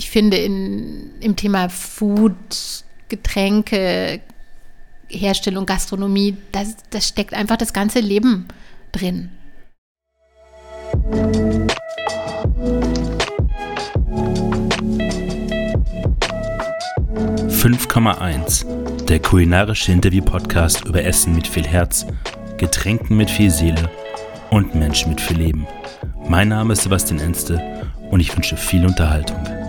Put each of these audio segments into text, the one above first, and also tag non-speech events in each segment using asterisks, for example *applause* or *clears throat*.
ich finde, in, im Thema Food, Getränke, Herstellung, Gastronomie, das, das steckt einfach das ganze Leben drin. 5,1 Der kulinarische Interview-Podcast über Essen mit viel Herz, Getränken mit viel Seele und Menschen mit viel Leben. Mein Name ist Sebastian Enste und ich wünsche viel Unterhaltung.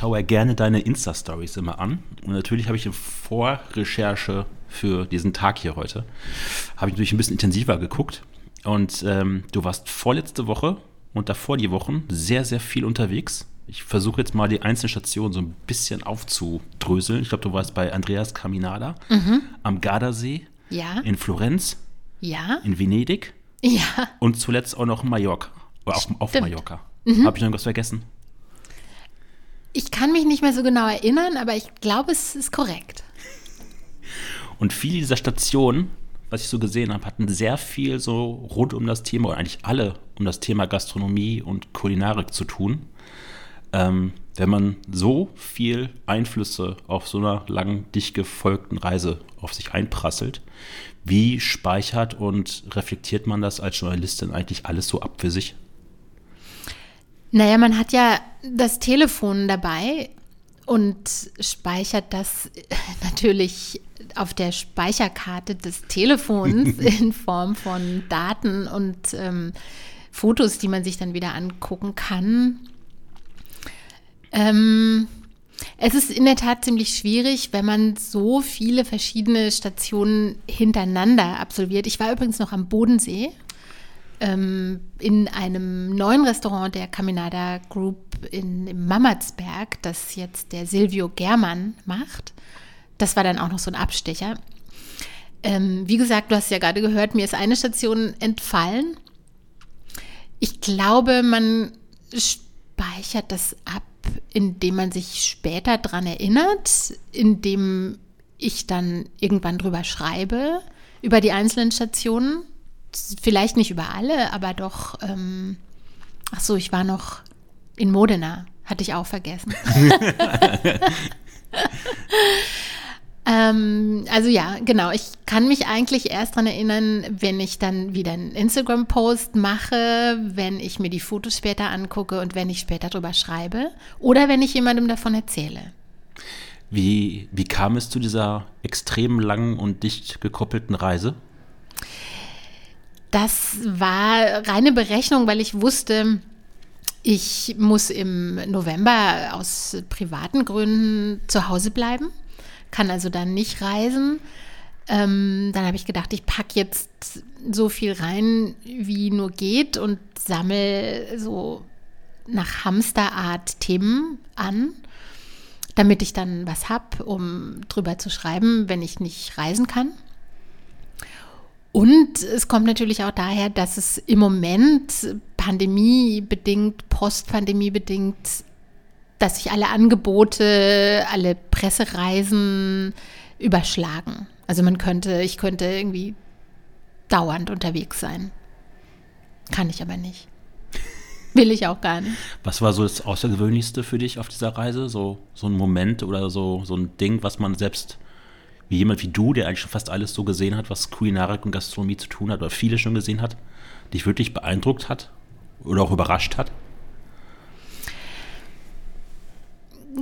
Schaue ja gerne deine Insta-Stories immer an. Und natürlich habe ich in Vorrecherche für diesen Tag hier heute, habe ich natürlich ein bisschen intensiver geguckt. Und ähm, du warst vorletzte Woche und davor die Wochen sehr, sehr viel unterwegs. Ich versuche jetzt mal die einzelnen Stationen so ein bisschen aufzudröseln. Ich glaube, du warst bei Andreas Caminada Mhm. am Gardasee, Ja, in Florenz, ja, in Venedig ja. und zuletzt auch noch in Mallorca. Oder auf, auf Stimmt. Mhm. Mallorca. Habe ich noch was vergessen? Ich kann mich nicht mehr so genau erinnern, aber ich glaube, es ist korrekt. Und viele dieser Stationen, was ich so gesehen habe, hatten sehr viel so rund um das Thema, oder eigentlich alle um das Thema Gastronomie und Kulinarik zu tun. Ähm, wenn man so viel Einflüsse auf so einer langen, dicht gefolgten Reise auf sich einprasselt, wie speichert und reflektiert man das als Journalistin eigentlich alles so ab für sich? Naja, man hat ja das Telefon dabei und speichert das *laughs* natürlich auf der Speicherkarte des Telefons *laughs* in Form von Daten und ähm, Fotos, die man sich dann wieder angucken kann. Ähm, es ist in der Tat ziemlich schwierig, wenn man so viele verschiedene Stationen hintereinander absolviert. Ich war übrigens noch am Bodensee ähm, in einem neuen Restaurant der Caminada Group in, im Mammertsberg, das jetzt der Silvio Germann macht. Das war dann auch noch so ein Abstecher. Ähm, wie gesagt, du hast ja gerade gehört, mir ist eine Station entfallen. Ich glaube, man speichert das ab, indem man sich später dran erinnert, indem ich dann irgendwann drüber schreibe, über die einzelnen Stationen. Vielleicht nicht über alle, aber doch. Ähm, ach so, ich war noch in Modena, hatte ich auch vergessen. *laughs* ähm, also ja, genau. Ich kann mich eigentlich erst daran erinnern, wenn ich dann wieder einen Instagram-Post mache, wenn ich mir die Fotos später angucke und wenn ich später drüber schreibe oder wenn ich jemandem davon erzähle. Wie, wie kam es zu dieser extrem langen und dicht gekoppelten Reise? Das war reine Berechnung, weil ich wusste, ich muss im November aus privaten Gründen zu Hause bleiben, kann also dann nicht reisen. Ähm, dann habe ich gedacht, ich packe jetzt so viel rein, wie nur geht und sammle so nach Hamsterart Themen an, damit ich dann was habe, um drüber zu schreiben, wenn ich nicht reisen kann. Und es kommt natürlich auch daher, dass es im Moment pandemiebedingt, postpandemiebedingt, dass sich alle Angebote, alle Pressereisen überschlagen. Also man könnte, ich könnte irgendwie dauernd unterwegs sein. Kann ich aber nicht. Will ich auch gar nicht. Was war so das Außergewöhnlichste für dich auf dieser Reise? So, so ein Moment oder so, so ein Ding, was man selbst, wie jemand wie du, der eigentlich schon fast alles so gesehen hat, was Kulinarik und Gastronomie zu tun hat, oder viele schon gesehen hat, dich wirklich beeindruckt hat oder auch überrascht hat?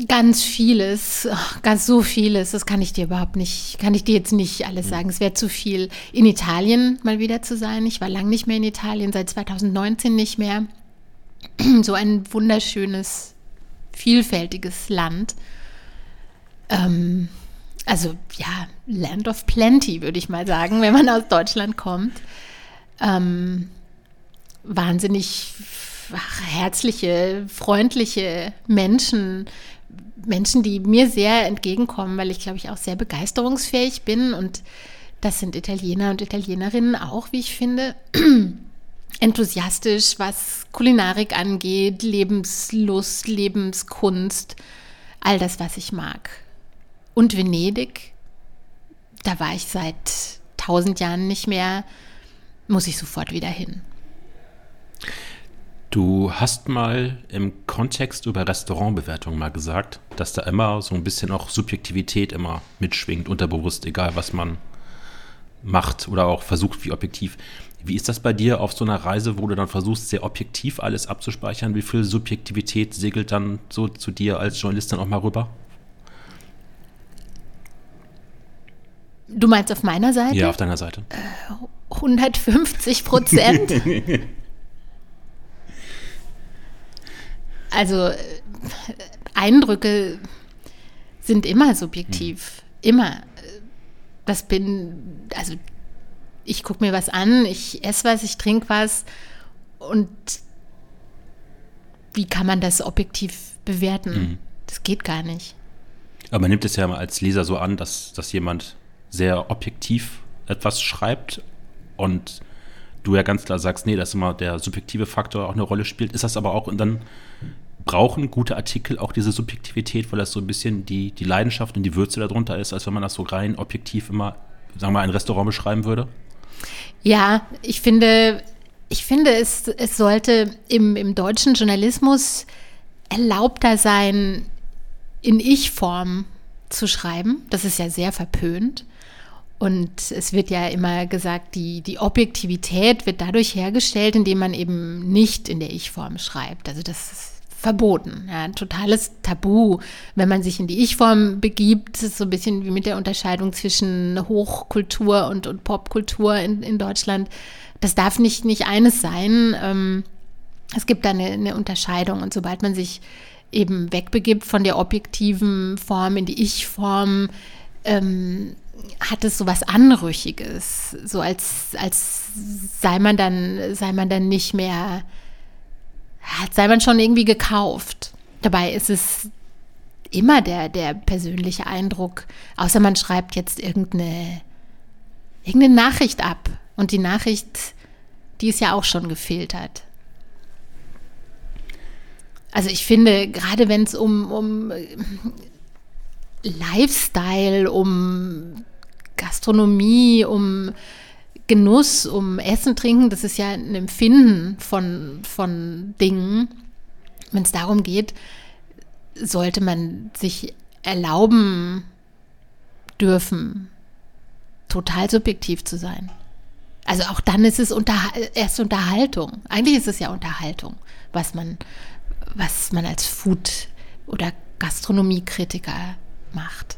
Ganz vieles, ganz so vieles, das kann ich dir überhaupt nicht, kann ich dir jetzt nicht alles sagen. Es wäre zu viel, in Italien mal wieder zu sein. Ich war lange nicht mehr in Italien, seit 2019 nicht mehr. *clears throat* So ein wunderschönes, vielfältiges Land. Ähm, also ja, Land of Plenty, würde ich mal sagen, wenn man aus Deutschland kommt. Ähm, wahnsinnig ach, herzliche, freundliche Menschen, Menschen, die mir sehr entgegenkommen, weil ich, glaube ich, auch sehr begeisterungsfähig bin. Und das sind Italiener und Italienerinnen auch, wie ich finde. *clears throat* Enthusiastisch, was Kulinarik angeht, Lebenslust, Lebenskunst, all das, was ich mag. Und Venedig, da war ich seit tausend Jahren nicht mehr, muss ich sofort wieder hin. Du hast mal im Kontext über Restaurantbewertungen mal gesagt, dass da immer so ein bisschen auch Subjektivität immer mitschwingt, unterbewusst, egal was man macht oder auch versucht, wie objektiv. Wie ist das bei dir auf so einer Reise, wo du dann versuchst, sehr objektiv alles abzuspeichern? Wie viel Subjektivität segelt dann so zu dir als Journalistin auch mal rüber? Du meinst auf meiner Seite? Ja, auf deiner Seite. 150 Prozent. *laughs* also äh, Eindrücke sind immer subjektiv. Hm. Immer. Das bin, also ich gucke mir was an, ich esse was, ich trinke was und wie kann man das objektiv bewerten? Hm. Das geht gar nicht. Aber man nimmt es ja als Leser so an, dass, dass jemand sehr objektiv etwas schreibt und du ja ganz klar sagst, nee, dass immer der subjektive Faktor auch eine Rolle spielt. Ist das aber auch dann brauchen gute Artikel auch diese Subjektivität, weil das so ein bisschen die, die Leidenschaft und die Würze darunter ist, als wenn man das so rein objektiv immer, sagen wir mal, ein Restaurant beschreiben würde? Ja, ich finde, ich finde, es, es sollte im, im deutschen Journalismus erlaubter sein, in Ich-Form zu schreiben. Das ist ja sehr verpönt. Und es wird ja immer gesagt, die, die Objektivität wird dadurch hergestellt, indem man eben nicht in der Ich-Form schreibt. Also das ist verboten. Ja, ein totales Tabu, wenn man sich in die Ich-Form begibt. Ist so ein bisschen wie mit der Unterscheidung zwischen Hochkultur und, und Popkultur in, in Deutschland. Das darf nicht, nicht eines sein. Ähm, es gibt da eine, eine Unterscheidung. Und sobald man sich eben wegbegibt von der objektiven Form in die Ich-Form, ähm, hat es so was Anrüchiges, so als, als sei man dann, sei man dann nicht mehr, sei man schon irgendwie gekauft. Dabei ist es immer der, der persönliche Eindruck, außer man schreibt jetzt irgendeine, irgendeine Nachricht ab. Und die Nachricht, die ist ja auch schon gefiltert. Also ich finde, gerade wenn es um, um Lifestyle, um Gastronomie, um Genuss, um Essen, Trinken, das ist ja ein Empfinden von, von Dingen. Wenn es darum geht, sollte man sich erlauben dürfen, total subjektiv zu sein. Also auch dann ist es unter, erst Unterhaltung. Eigentlich ist es ja Unterhaltung, was man, was man als Food- oder Gastronomiekritiker macht.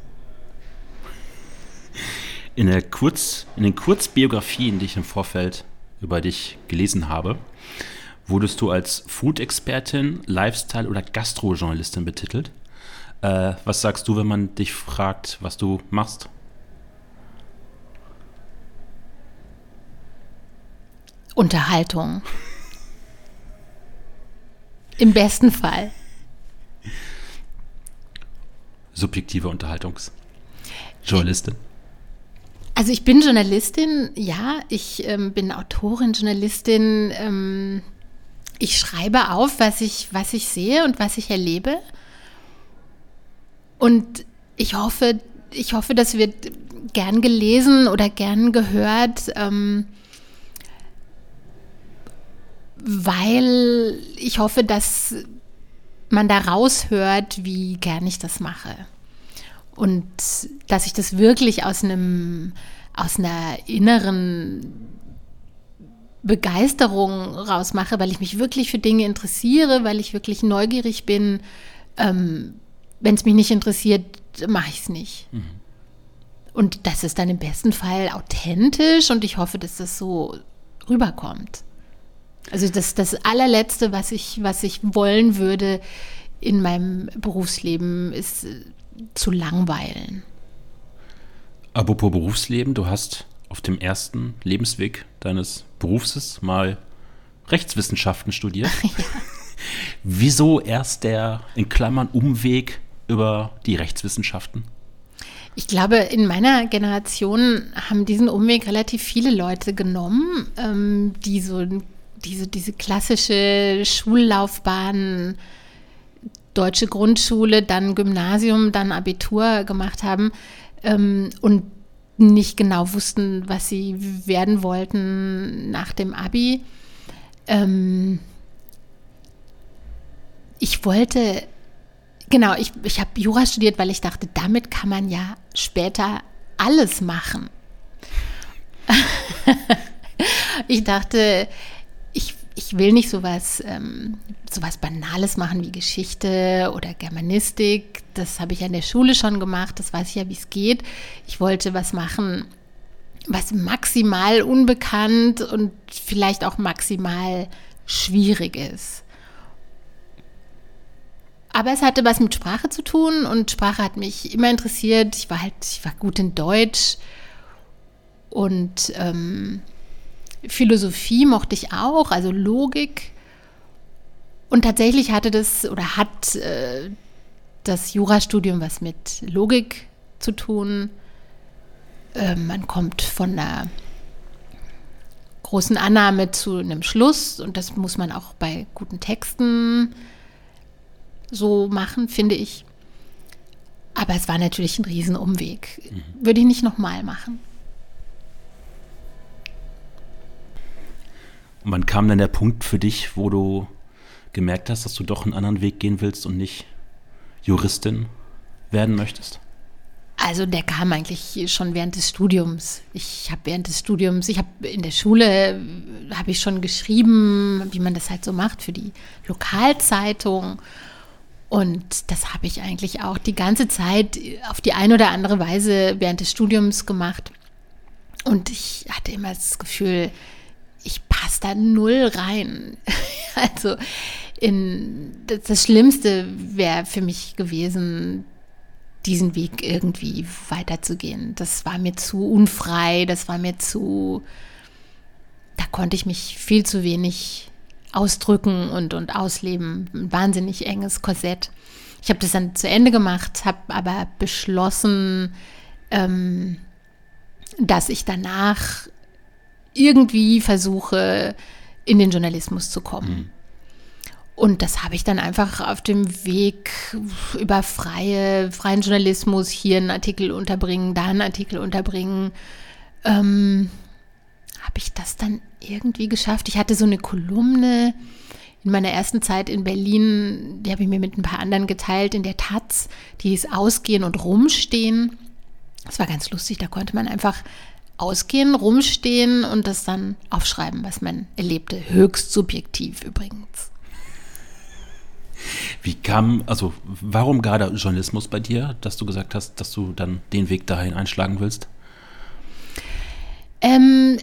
In, der Kurz, in den Kurzbiografien, die ich im Vorfeld über dich gelesen habe, wurdest du als Food-Expertin, Lifestyle- oder Gastrojournalistin betitelt. Äh, was sagst du, wenn man dich fragt, was du machst? Unterhaltung. Im besten Fall. Subjektive Unterhaltungsjournalistin. Also ich bin Journalistin, ja, ich ähm, bin Autorin, Journalistin. Ähm, ich schreibe auf, was ich, was ich sehe und was ich erlebe. Und ich hoffe, ich hoffe, das wird gern gelesen oder gern gehört, ähm, weil ich hoffe, dass man da raushört, wie gern ich das mache. Und dass ich das wirklich aus einem, aus einer inneren Begeisterung rausmache, weil ich mich wirklich für Dinge interessiere, weil ich wirklich neugierig bin. Ähm, Wenn es mich nicht interessiert, mache ich es nicht. Mhm. Und das ist dann im besten Fall authentisch und ich hoffe, dass das so rüberkommt. Also das, das allerletzte, was ich, was ich wollen würde in meinem Berufsleben, ist zu langweilen. Apropos Berufsleben, du hast auf dem ersten Lebensweg deines Berufs mal Rechtswissenschaften studiert. *laughs* ja. Wieso erst der in Klammern Umweg über die Rechtswissenschaften? Ich glaube, in meiner Generation haben diesen Umweg relativ viele Leute genommen, ähm, die so diese, diese klassische Schullaufbahn, deutsche Grundschule, dann Gymnasium, dann Abitur gemacht haben. Ähm, und nicht genau wussten, was sie werden wollten nach dem Abi. Ähm, ich wollte, genau, ich, ich habe Jura studiert, weil ich dachte, damit kann man ja später alles machen. *laughs* ich dachte, ich, will nicht sowas, ähm, sowas Banales machen wie Geschichte oder Germanistik. Das habe ich an der Schule schon gemacht, das weiß ich ja, wie es geht. Ich wollte was machen, was maximal unbekannt und vielleicht auch maximal schwierig ist. Aber es hatte was mit Sprache zu tun und Sprache hat mich immer interessiert. Ich war halt, ich war gut in Deutsch und ähm, Philosophie mochte ich auch, also Logik. Und tatsächlich hatte das oder hat äh, das Jurastudium was mit Logik zu tun. Äh, man kommt von einer großen Annahme zu einem Schluss und das muss man auch bei guten Texten so machen, finde ich. Aber es war natürlich ein Riesenumweg. Mhm. Würde ich nicht nochmal machen. Und wann kam dann der Punkt für dich, wo du gemerkt hast, dass du doch einen anderen Weg gehen willst und nicht Juristin werden möchtest? Also der kam eigentlich schon während des Studiums. Ich habe während des Studiums, ich habe in der Schule, habe ich schon geschrieben, wie man das halt so macht für die Lokalzeitung. Und das habe ich eigentlich auch die ganze Zeit auf die eine oder andere Weise während des Studiums gemacht. Und ich hatte immer das Gefühl, ich passe da null rein. *laughs* also in, das, das Schlimmste wäre für mich gewesen, diesen Weg irgendwie weiterzugehen. Das war mir zu unfrei, das war mir zu, da konnte ich mich viel zu wenig ausdrücken und, und ausleben. Ein wahnsinnig enges Korsett. Ich habe das dann zu Ende gemacht, habe aber beschlossen, ähm, dass ich danach irgendwie versuche, in den Journalismus zu kommen. Mhm. Und das habe ich dann einfach auf dem Weg über freie, freien Journalismus, hier einen Artikel unterbringen, da einen Artikel unterbringen, ähm, habe ich das dann irgendwie geschafft. Ich hatte so eine Kolumne in meiner ersten Zeit in Berlin, die habe ich mir mit ein paar anderen geteilt, in der Taz, die hieß Ausgehen und Rumstehen. Das war ganz lustig, da konnte man einfach ausgehen, rumstehen und das dann aufschreiben, was man erlebte. Höchst subjektiv übrigens. Wie kam, also warum gerade Journalismus bei dir, dass du gesagt hast, dass du dann den Weg dahin einschlagen willst? Ähm,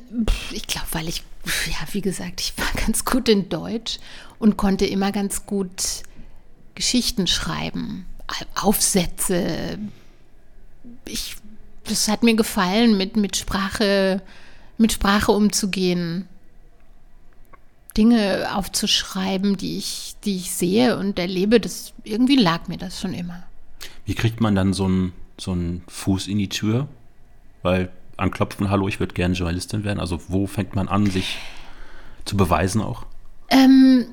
ich glaube, weil ich, ja, wie gesagt, ich war *laughs* ganz gut in Deutsch und konnte immer ganz gut Geschichten schreiben, Aufsätze. Ich das hat mir gefallen, mit, mit Sprache, mit Sprache umzugehen. Dinge aufzuschreiben, die ich, die ich sehe und erlebe, das irgendwie lag mir das schon immer. Wie kriegt man dann so einen so einen Fuß in die Tür? Weil anklopfen, hallo, ich würde gerne Journalistin werden. Also wo fängt man an, sich zu beweisen auch? Ähm,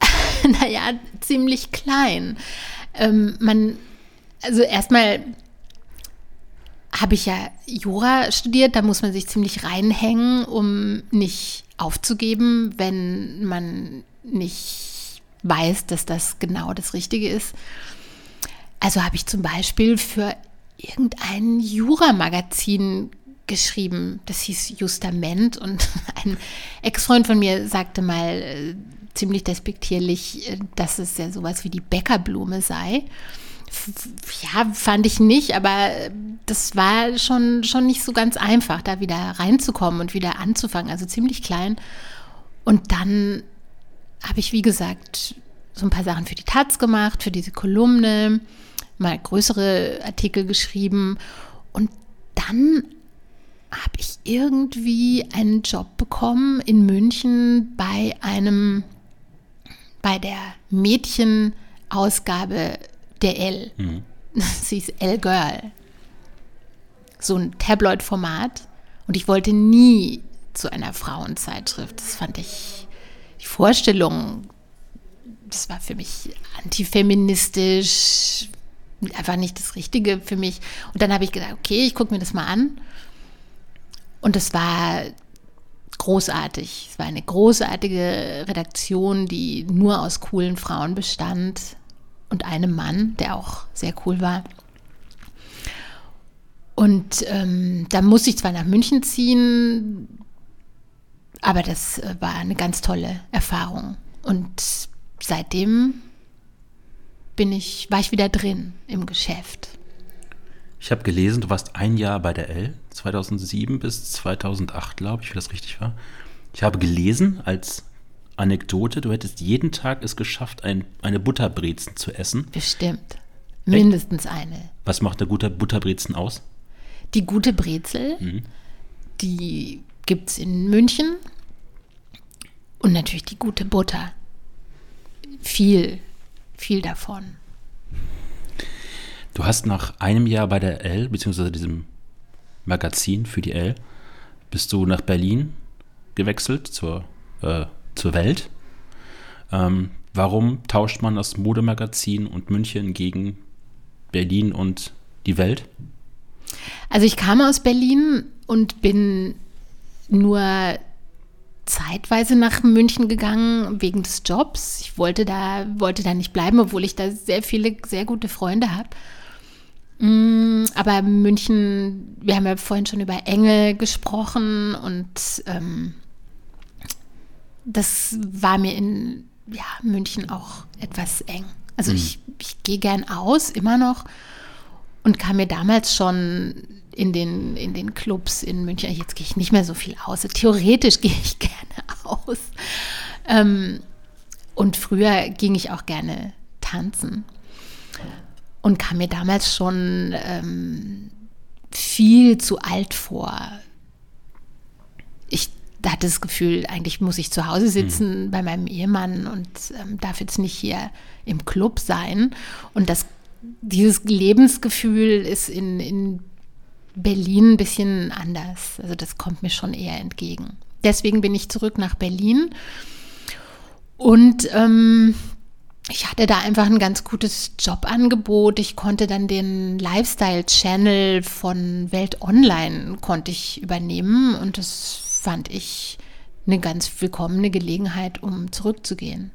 *laughs* naja, ziemlich klein. Ähm, man, also erstmal habe ich ja Jura studiert, da muss man sich ziemlich reinhängen, um nicht aufzugeben, wenn man nicht weiß, dass das genau das Richtige ist. Also habe ich zum Beispiel für irgendein Jura-Magazin geschrieben, das hieß Justament und *laughs* ein Ex-Freund von mir sagte mal äh, ziemlich despektierlich, äh, dass es ja sowas wie die Bäckerblume sei ja, fand ich nicht, aber das war schon, schon nicht so ganz einfach, da wieder reinzukommen und wieder anzufangen. Also ziemlich klein. Und dann habe ich, wie gesagt, so ein paar Sachen für die Taz gemacht, für diese Kolumne, mal größere Artikel geschrieben. Und dann habe ich irgendwie einen Job bekommen in München bei einem, bei der Mädchenausgabe der L. Mhm. *laughs* Sie ist L-Girl. So ein Tabloid-Format. Und ich wollte nie zu einer Frauenzeitschrift. Das fand ich, die Vorstellung, das war für mich antifeministisch, einfach nicht das Richtige für mich. Und dann habe ich gedacht, okay, ich gucke mir das mal an. Und es war großartig. Es war eine großartige Redaktion, die nur aus coolen Frauen bestand und einem Mann, der auch sehr cool war. Und ähm, da musste ich zwar nach München ziehen, aber das äh, war eine ganz tolle Erfahrung. Und seitdem bin ich, war ich wieder drin im Geschäft. Ich habe gelesen, du warst ein Jahr bei der L, 2007 bis 2008, glaube ich, wie das richtig war. Ich habe gelesen als Anekdote, du hättest jeden Tag es geschafft, ein, eine Butterbrezen zu essen. Bestimmt. Mindestens eine. Was macht eine gute Butterbrezen aus? Die gute Brezel, mhm. die gibt es in München. Und natürlich die gute Butter. Viel, viel davon. Du hast nach einem Jahr bei der L, beziehungsweise diesem Magazin für die L, bist du nach Berlin gewechselt zur, äh, zur Welt. Ähm, warum tauscht man das Modemagazin und München gegen Berlin und die Welt? Also ich kam aus Berlin und bin nur zeitweise nach München gegangen wegen des Jobs. Ich wollte da, wollte da nicht bleiben, obwohl ich da sehr viele, sehr gute Freunde habe. Mm, aber München, wir haben ja vorhin schon über Enge gesprochen und ähm, das war mir in ja, München auch etwas eng. Also mhm. ich, ich gehe gern aus, immer noch, und kam mir damals schon in den, in den Clubs in München, jetzt gehe ich nicht mehr so viel aus, theoretisch *laughs* gehe ich gerne aus. Ähm, und früher ging ich auch gerne tanzen und kam mir damals schon ähm, viel zu alt vor. Ich hatte das Gefühl, eigentlich muss ich zu Hause sitzen mhm. bei meinem Ehemann und ähm, darf jetzt nicht hier im Club sein. Und das, dieses Lebensgefühl ist in, in Berlin ein bisschen anders. Also das kommt mir schon eher entgegen. Deswegen bin ich zurück nach Berlin und ähm, ich hatte da einfach ein ganz gutes Jobangebot. Ich konnte dann den Lifestyle-Channel von Welt Online konnte ich übernehmen und das fand ich eine ganz willkommene Gelegenheit, um zurückzugehen.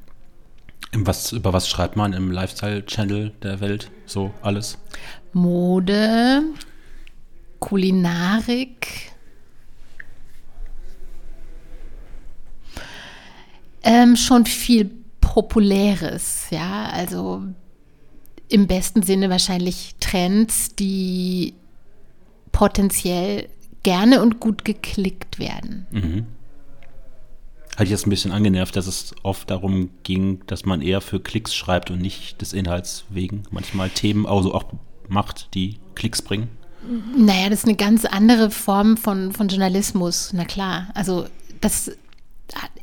Was, über was schreibt man im Lifestyle-Channel der Welt? So alles? Mode, Kulinarik. Ähm, schon viel Populäres, ja, also im besten Sinne wahrscheinlich Trends, die potenziell gerne und gut geklickt werden. Mhm. Hat ich jetzt ein bisschen angenervt, dass es oft darum ging, dass man eher für Klicks schreibt und nicht des Inhalts wegen manchmal Themen also auch macht, die Klicks bringen? Naja, das ist eine ganz andere Form von, von Journalismus, na klar. Also das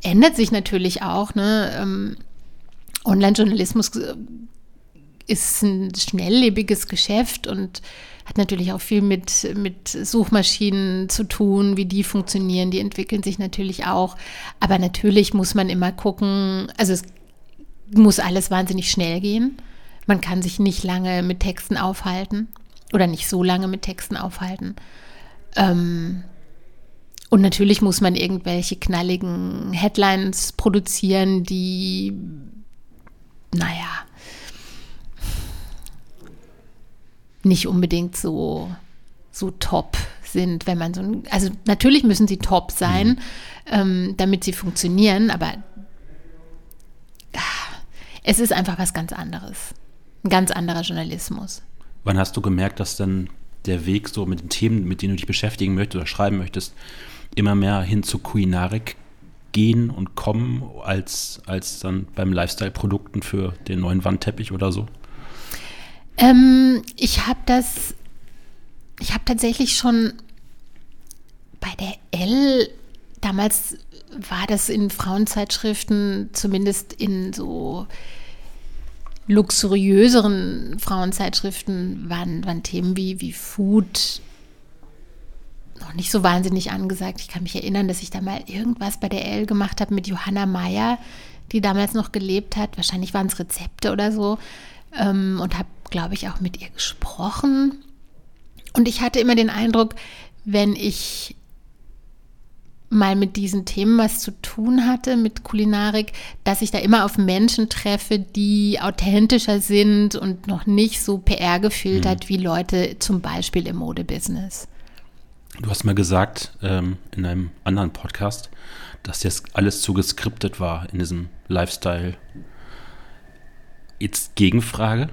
ändert sich natürlich auch. Ne? Ähm, Online-Journalismus äh, ist ein schnelllebiges Geschäft und hat natürlich auch viel mit, mit Suchmaschinen zu tun, wie die funktionieren. Die entwickeln sich natürlich auch. Aber natürlich muss man immer gucken, also es muss alles wahnsinnig schnell gehen. Man kann sich nicht lange mit Texten aufhalten oder nicht so lange mit Texten aufhalten. Ähm, und natürlich muss man irgendwelche knalligen Headlines produzieren, die naja, nicht unbedingt so, so top sind, wenn man so ein, also natürlich müssen sie top sein, mhm. ähm, damit sie funktionieren, aber ah, es ist einfach was ganz anderes. Ein ganz anderer Journalismus. Wann hast du gemerkt, dass dann der Weg so mit den Themen, mit denen du dich beschäftigen möchtest oder schreiben möchtest, immer mehr hin zu Kulinarik gehen und kommen, als, als dann beim Lifestyle-Produkten für den neuen Wandteppich oder so? Ähm, ich habe das, ich habe tatsächlich schon bei der L, damals war das in Frauenzeitschriften, zumindest in so luxuriöseren Frauenzeitschriften, waren, waren Themen wie, wie Food, noch nicht so wahnsinnig angesagt. Ich kann mich erinnern, dass ich da mal irgendwas bei der L gemacht habe mit Johanna Meyer, die damals noch gelebt hat. Wahrscheinlich waren es Rezepte oder so. Ähm, und habe, glaube ich, auch mit ihr gesprochen. Und ich hatte immer den Eindruck, wenn ich mal mit diesen Themen was zu tun hatte, mit Kulinarik, dass ich da immer auf Menschen treffe, die authentischer sind und noch nicht so PR gefiltert mhm. wie Leute zum Beispiel im Modebusiness. Du hast mal gesagt ähm, in einem anderen Podcast, dass das alles zu geskriptet war in diesem Lifestyle. Jetzt Gegenfrage.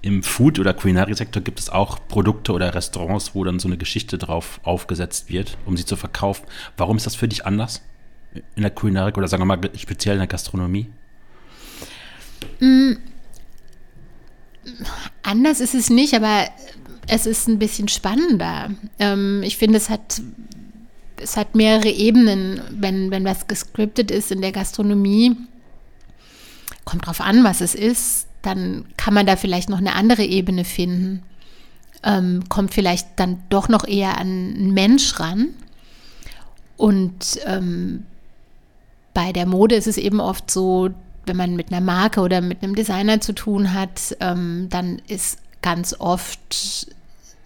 Im Food- oder Kulinariesektor gibt es auch Produkte oder Restaurants, wo dann so eine Geschichte drauf aufgesetzt wird, um sie zu verkaufen. Warum ist das für dich anders in der Kulinarik oder sagen wir mal speziell in der Gastronomie? Mm, anders ist es nicht, aber es ist ein bisschen spannender. Ähm, ich finde, es hat, es hat mehrere Ebenen, wenn, wenn was gescriptet ist in der Gastronomie. Kommt drauf an, was es ist dann kann man da vielleicht noch eine andere Ebene finden. Ähm, kommt vielleicht dann doch noch eher an einen Mensch ran. Und ähm, bei der Mode ist es eben oft so, wenn man mit einer Marke oder mit einem Designer zu tun hat, ähm, dann ist ganz oft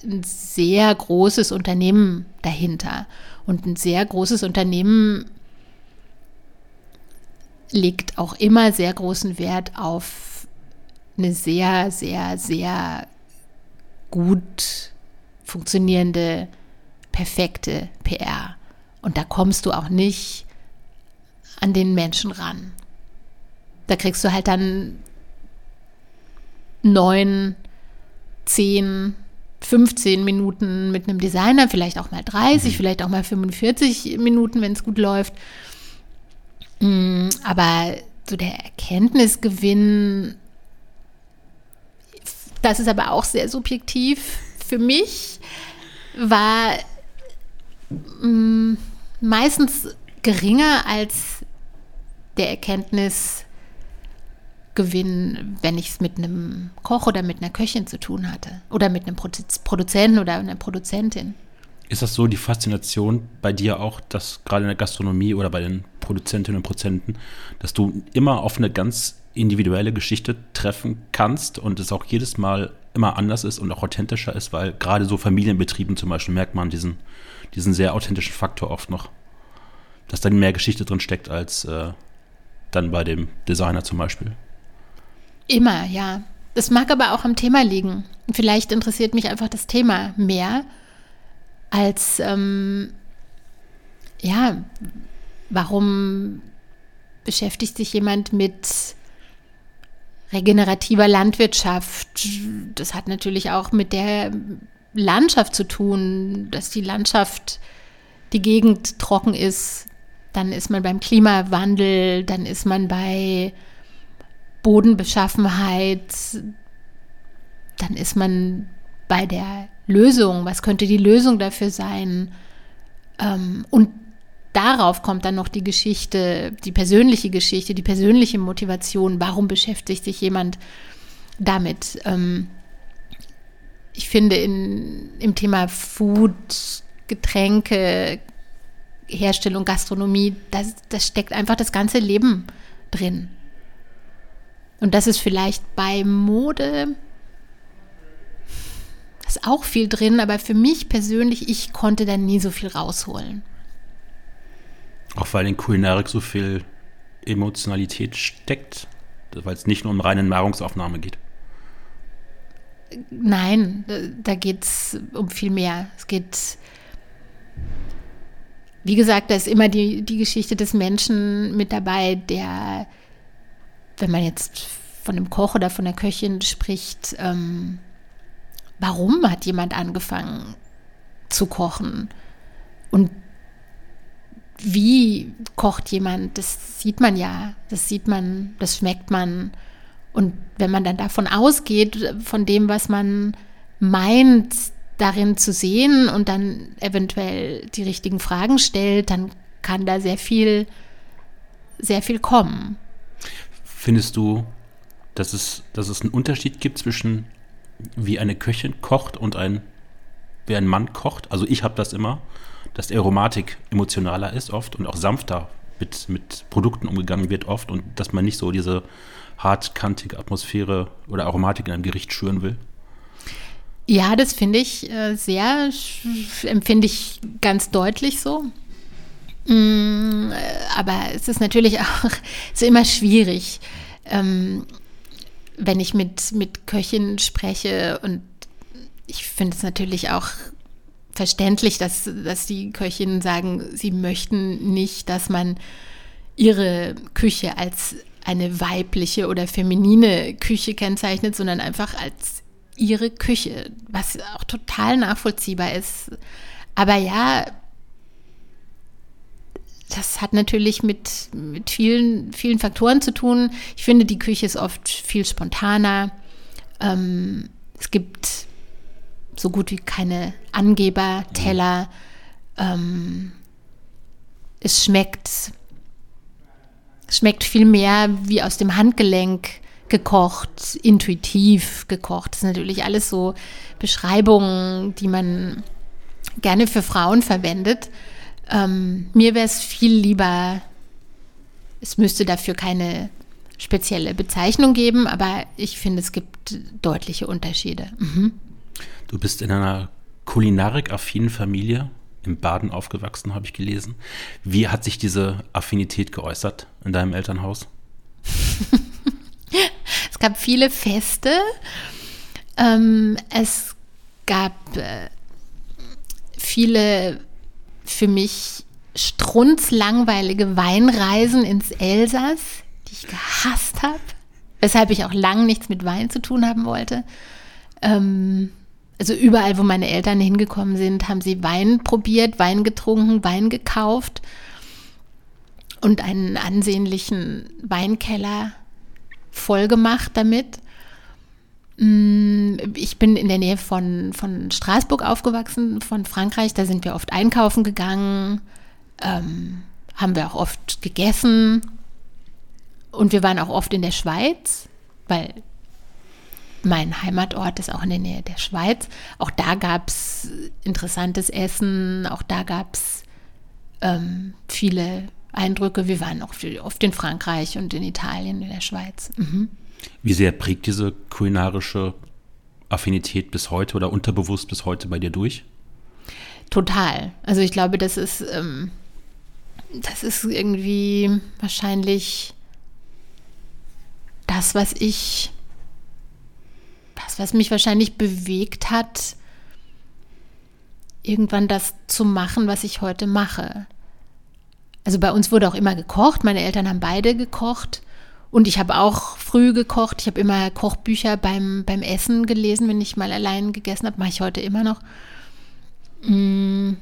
ein sehr großes Unternehmen dahinter. Und ein sehr großes Unternehmen legt auch immer sehr großen Wert auf eine sehr, sehr, sehr gut funktionierende, perfekte PR. Und da kommst du auch nicht an den Menschen ran. Da kriegst du halt dann neun, zehn, 15 Minuten mit einem Designer, vielleicht auch mal 30, mhm. vielleicht auch mal 45 Minuten, wenn es gut läuft. Mm, aber so der Erkenntnisgewinn das ist aber auch sehr subjektiv für mich, war mm, meistens geringer als der Erkenntnisgewinn, wenn ich es mit einem Koch oder mit einer Köchin zu tun hatte oder mit einem Produzenten oder einer Produzentin. Ist das so die Faszination bei dir auch, dass gerade in der Gastronomie oder bei den Produzentinnen und Produzenten, dass du immer auf eine ganz individuelle Geschichte treffen kannst und es auch jedes Mal immer anders ist und auch authentischer ist, weil gerade so Familienbetrieben zum Beispiel merkt man diesen, diesen sehr authentischen Faktor oft noch, dass da mehr Geschichte drin steckt als äh, dann bei dem Designer zum Beispiel. Immer, ja. Das mag aber auch am Thema liegen. Vielleicht interessiert mich einfach das Thema mehr als, ähm, ja, warum beschäftigt sich jemand mit regenerativer Landwirtschaft. Das hat natürlich auch mit der Landschaft zu tun, dass die Landschaft, die Gegend trocken ist. Dann ist man beim Klimawandel, dann ist man bei Bodenbeschaffenheit, dann ist man bei der Lösung. Was könnte die Lösung dafür sein? Ähm, und darauf kommt dann noch die Geschichte, die persönliche Geschichte, die persönliche Motivation. Warum beschäftigt sich jemand damit? Ähm, ich finde in, im Thema Food, Getränke, Herstellung, Gastronomie, das, das steckt einfach das ganze Leben drin. Und das ist vielleicht bei Mode ist auch viel drin, aber für mich persönlich, ich konnte da nie so viel rausholen. Auch weil in Kulinarik so viel Emotionalität steckt, weil es nicht nur um reine Nahrungsaufnahme geht. Nein, da geht es um viel mehr. Es geht, wie gesagt, da ist immer die, die Geschichte des Menschen mit dabei, der, wenn man jetzt von dem Koch oder von der Köchin spricht, ähm, warum hat jemand angefangen zu kochen? Und wie kocht jemand, das sieht man ja, das sieht man, das schmeckt man. Und wenn man dann davon ausgeht, von dem, was man meint, darin zu sehen und dann eventuell die richtigen Fragen stellt, dann kann da sehr viel, sehr viel kommen. Findest du, dass es, dass es einen Unterschied gibt zwischen wie eine Köchin kocht und ein, wie ein Mann kocht? Also ich habe das immer dass die Aromatik emotionaler ist oft und auch sanfter mit, mit Produkten umgegangen wird oft und dass man nicht so diese hartkantige Atmosphäre oder Aromatik in einem Gericht schüren will? Ja, das finde ich äh, sehr, empfinde ich ganz deutlich so. Mm, äh, aber es ist natürlich *laughs* auch so immer schwierig, ähm, wenn ich mit, mit Köchinnen spreche und ich finde es natürlich auch verständlich, dass, dass die Köchinnen sagen, sie möchten nicht, dass man ihre Küche als eine weibliche oder feminine Küche kennzeichnet, sondern einfach als ihre Küche, was auch total nachvollziehbar ist. Aber ja, das hat natürlich mit, mit vielen, vielen Faktoren zu tun. Ich finde, die Küche ist oft viel spontaner. Ähm, es gibt so gut wie keine Angeberteller. Ähm, es schmeckt, schmeckt viel mehr wie aus dem Handgelenk gekocht, intuitiv gekocht. Das ist natürlich alles so Beschreibungen, die man gerne für Frauen verwendet. Ähm, mir wäre es viel lieber, es müsste dafür keine spezielle Bezeichnung geben, aber ich finde, es gibt deutliche Unterschiede. Mhm. Du bist in einer kulinarik-affinen Familie im Baden aufgewachsen, habe ich gelesen. Wie hat sich diese Affinität geäußert in deinem Elternhaus? *laughs* es gab viele Feste. Ähm, es gab äh, viele für mich strunzlangweilige Weinreisen ins Elsass, die ich gehasst habe, weshalb ich auch lang nichts mit Wein zu tun haben wollte. Ähm, also überall, wo meine Eltern hingekommen sind, haben sie Wein probiert, Wein getrunken, Wein gekauft und einen ansehnlichen Weinkeller vollgemacht damit. Mm, ich bin in der Nähe von, von Straßburg aufgewachsen, von Frankreich. Da sind wir oft einkaufen gegangen, ähm, haben wir auch oft gegessen. Und wir waren auch oft in der Schweiz, weil mein Heimatort ist auch in der Nähe der Schweiz. Auch da gab es interessantes Essen, auch da gab es ähm, viele Eindrücke. Wir waren auch oft in Frankreich und in Italien, in der Schweiz. Mhm. Wie sehr prägt diese kulinarische Affinität bis heute oder unterbewusst bis heute bei dir durch? Total. Also ich glaube, das ist, ähm, das ist irgendwie wahrscheinlich das, was ich, das, was mich wahrscheinlich bewegt hat, irgendwann das zu machen, was ich heute mache. Also bei uns wurde auch immer gekocht. Meine Eltern haben beide gekocht. Und ich habe auch früh gekocht. Ich habe immer Kochbücher beim, beim Essen gelesen, wenn ich mal allein gegessen habe. Mache ich heute immer noch. Mm.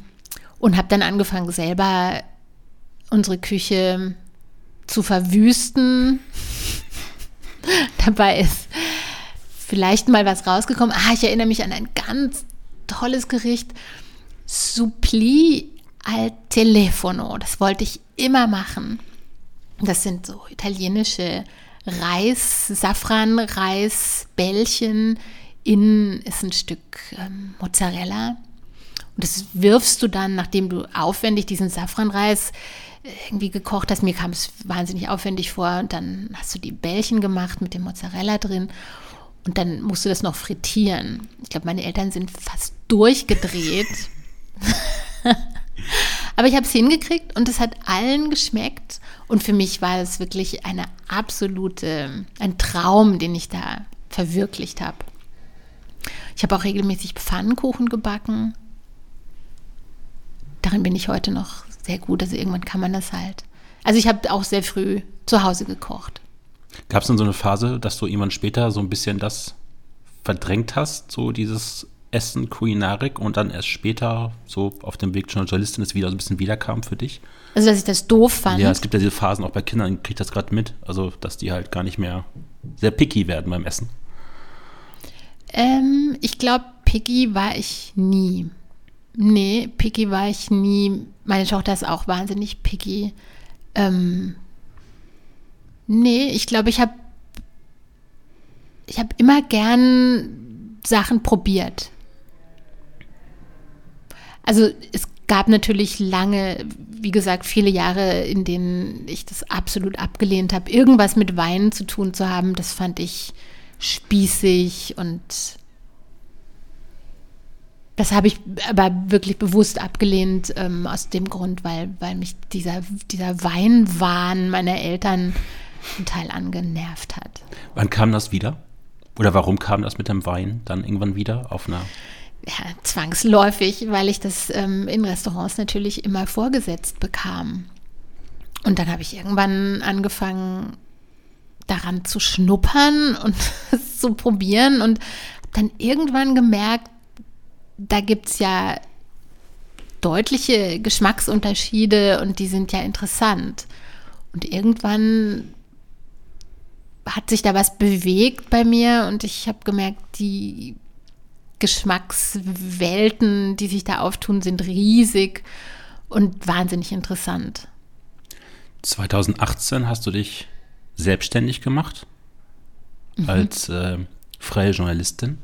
Und habe dann angefangen, selber unsere Küche zu verwüsten. *laughs* Dabei ist vielleicht mal was rausgekommen. Ah, ich erinnere mich an ein ganz tolles Gericht. Suppli al telefono. Das wollte ich immer machen. Das sind so italienische Reis, Safranreisbällchen. Innen ist ein Stück ähm, Mozzarella. Und das wirfst du dann, nachdem du aufwendig diesen Safranreis äh, irgendwie gekocht hast. Mir kam es wahnsinnig aufwendig vor. Und dann hast du die Bällchen gemacht mit dem Mozzarella drin. Und dann musst du das noch frittieren. Ich glaube, meine Eltern sind fast durchgedreht. *laughs* Aber ich habe es hingekriegt und es hat allen geschmeckt. Und für mich war es wirklich eine absolute, ein Traum, den ich da verwirklicht habe. Ich habe auch regelmäßig Pfannkuchen gebacken. Darin bin ich heute noch sehr gut. Also irgendwann kann man das halt. Also ich habe auch sehr früh zu Hause gekocht. Gab es dann so eine Phase, dass du irgendwann später so ein bisschen das verdrängt hast, so dieses Essen, Kulinarik und dann erst später so auf dem Weg zur Journalistin es wieder so ein bisschen wiederkam für dich? Also, dass ich das doof fand? Ja, es gibt ja diese Phasen auch bei Kindern, ich kriege das gerade mit, also dass die halt gar nicht mehr sehr picky werden beim Essen. Ähm, ich glaube, picky war ich nie. Nee, picky war ich nie. Meine Tochter ist auch wahnsinnig picky. Ähm, nee, ich glaube, ich habe ich habe immer gern Sachen probiert. Also es gab natürlich lange, wie gesagt, viele Jahre, in denen ich das absolut abgelehnt habe, irgendwas mit Wein zu tun zu haben. Das fand ich spießig und Das habe ich aber wirklich bewusst abgelehnt ähm, aus dem Grund, weil, weil mich dieser, dieser Weinwahn meiner Eltern einen Teil angenervt hat. Wann kam das wieder? Oder warum kam das mit dem Wein dann irgendwann wieder auf einer ja, zwangsläufig, weil ich das ähm, in Restaurants natürlich immer vorgesetzt bekam. Und dann habe ich irgendwann angefangen, daran zu schnuppern *laughs* und zu probieren und dann irgendwann gemerkt, da gibt es ja deutliche Geschmacksunterschiede und die sind ja interessant. Und irgendwann hat sich da was bewegt bei mir und ich habe gemerkt, die Geschmackswelten, die sich da auftun, sind riesig und wahnsinnig interessant. 2018 hast du dich selbstständig gemacht mhm. als äh, freie Journalistin.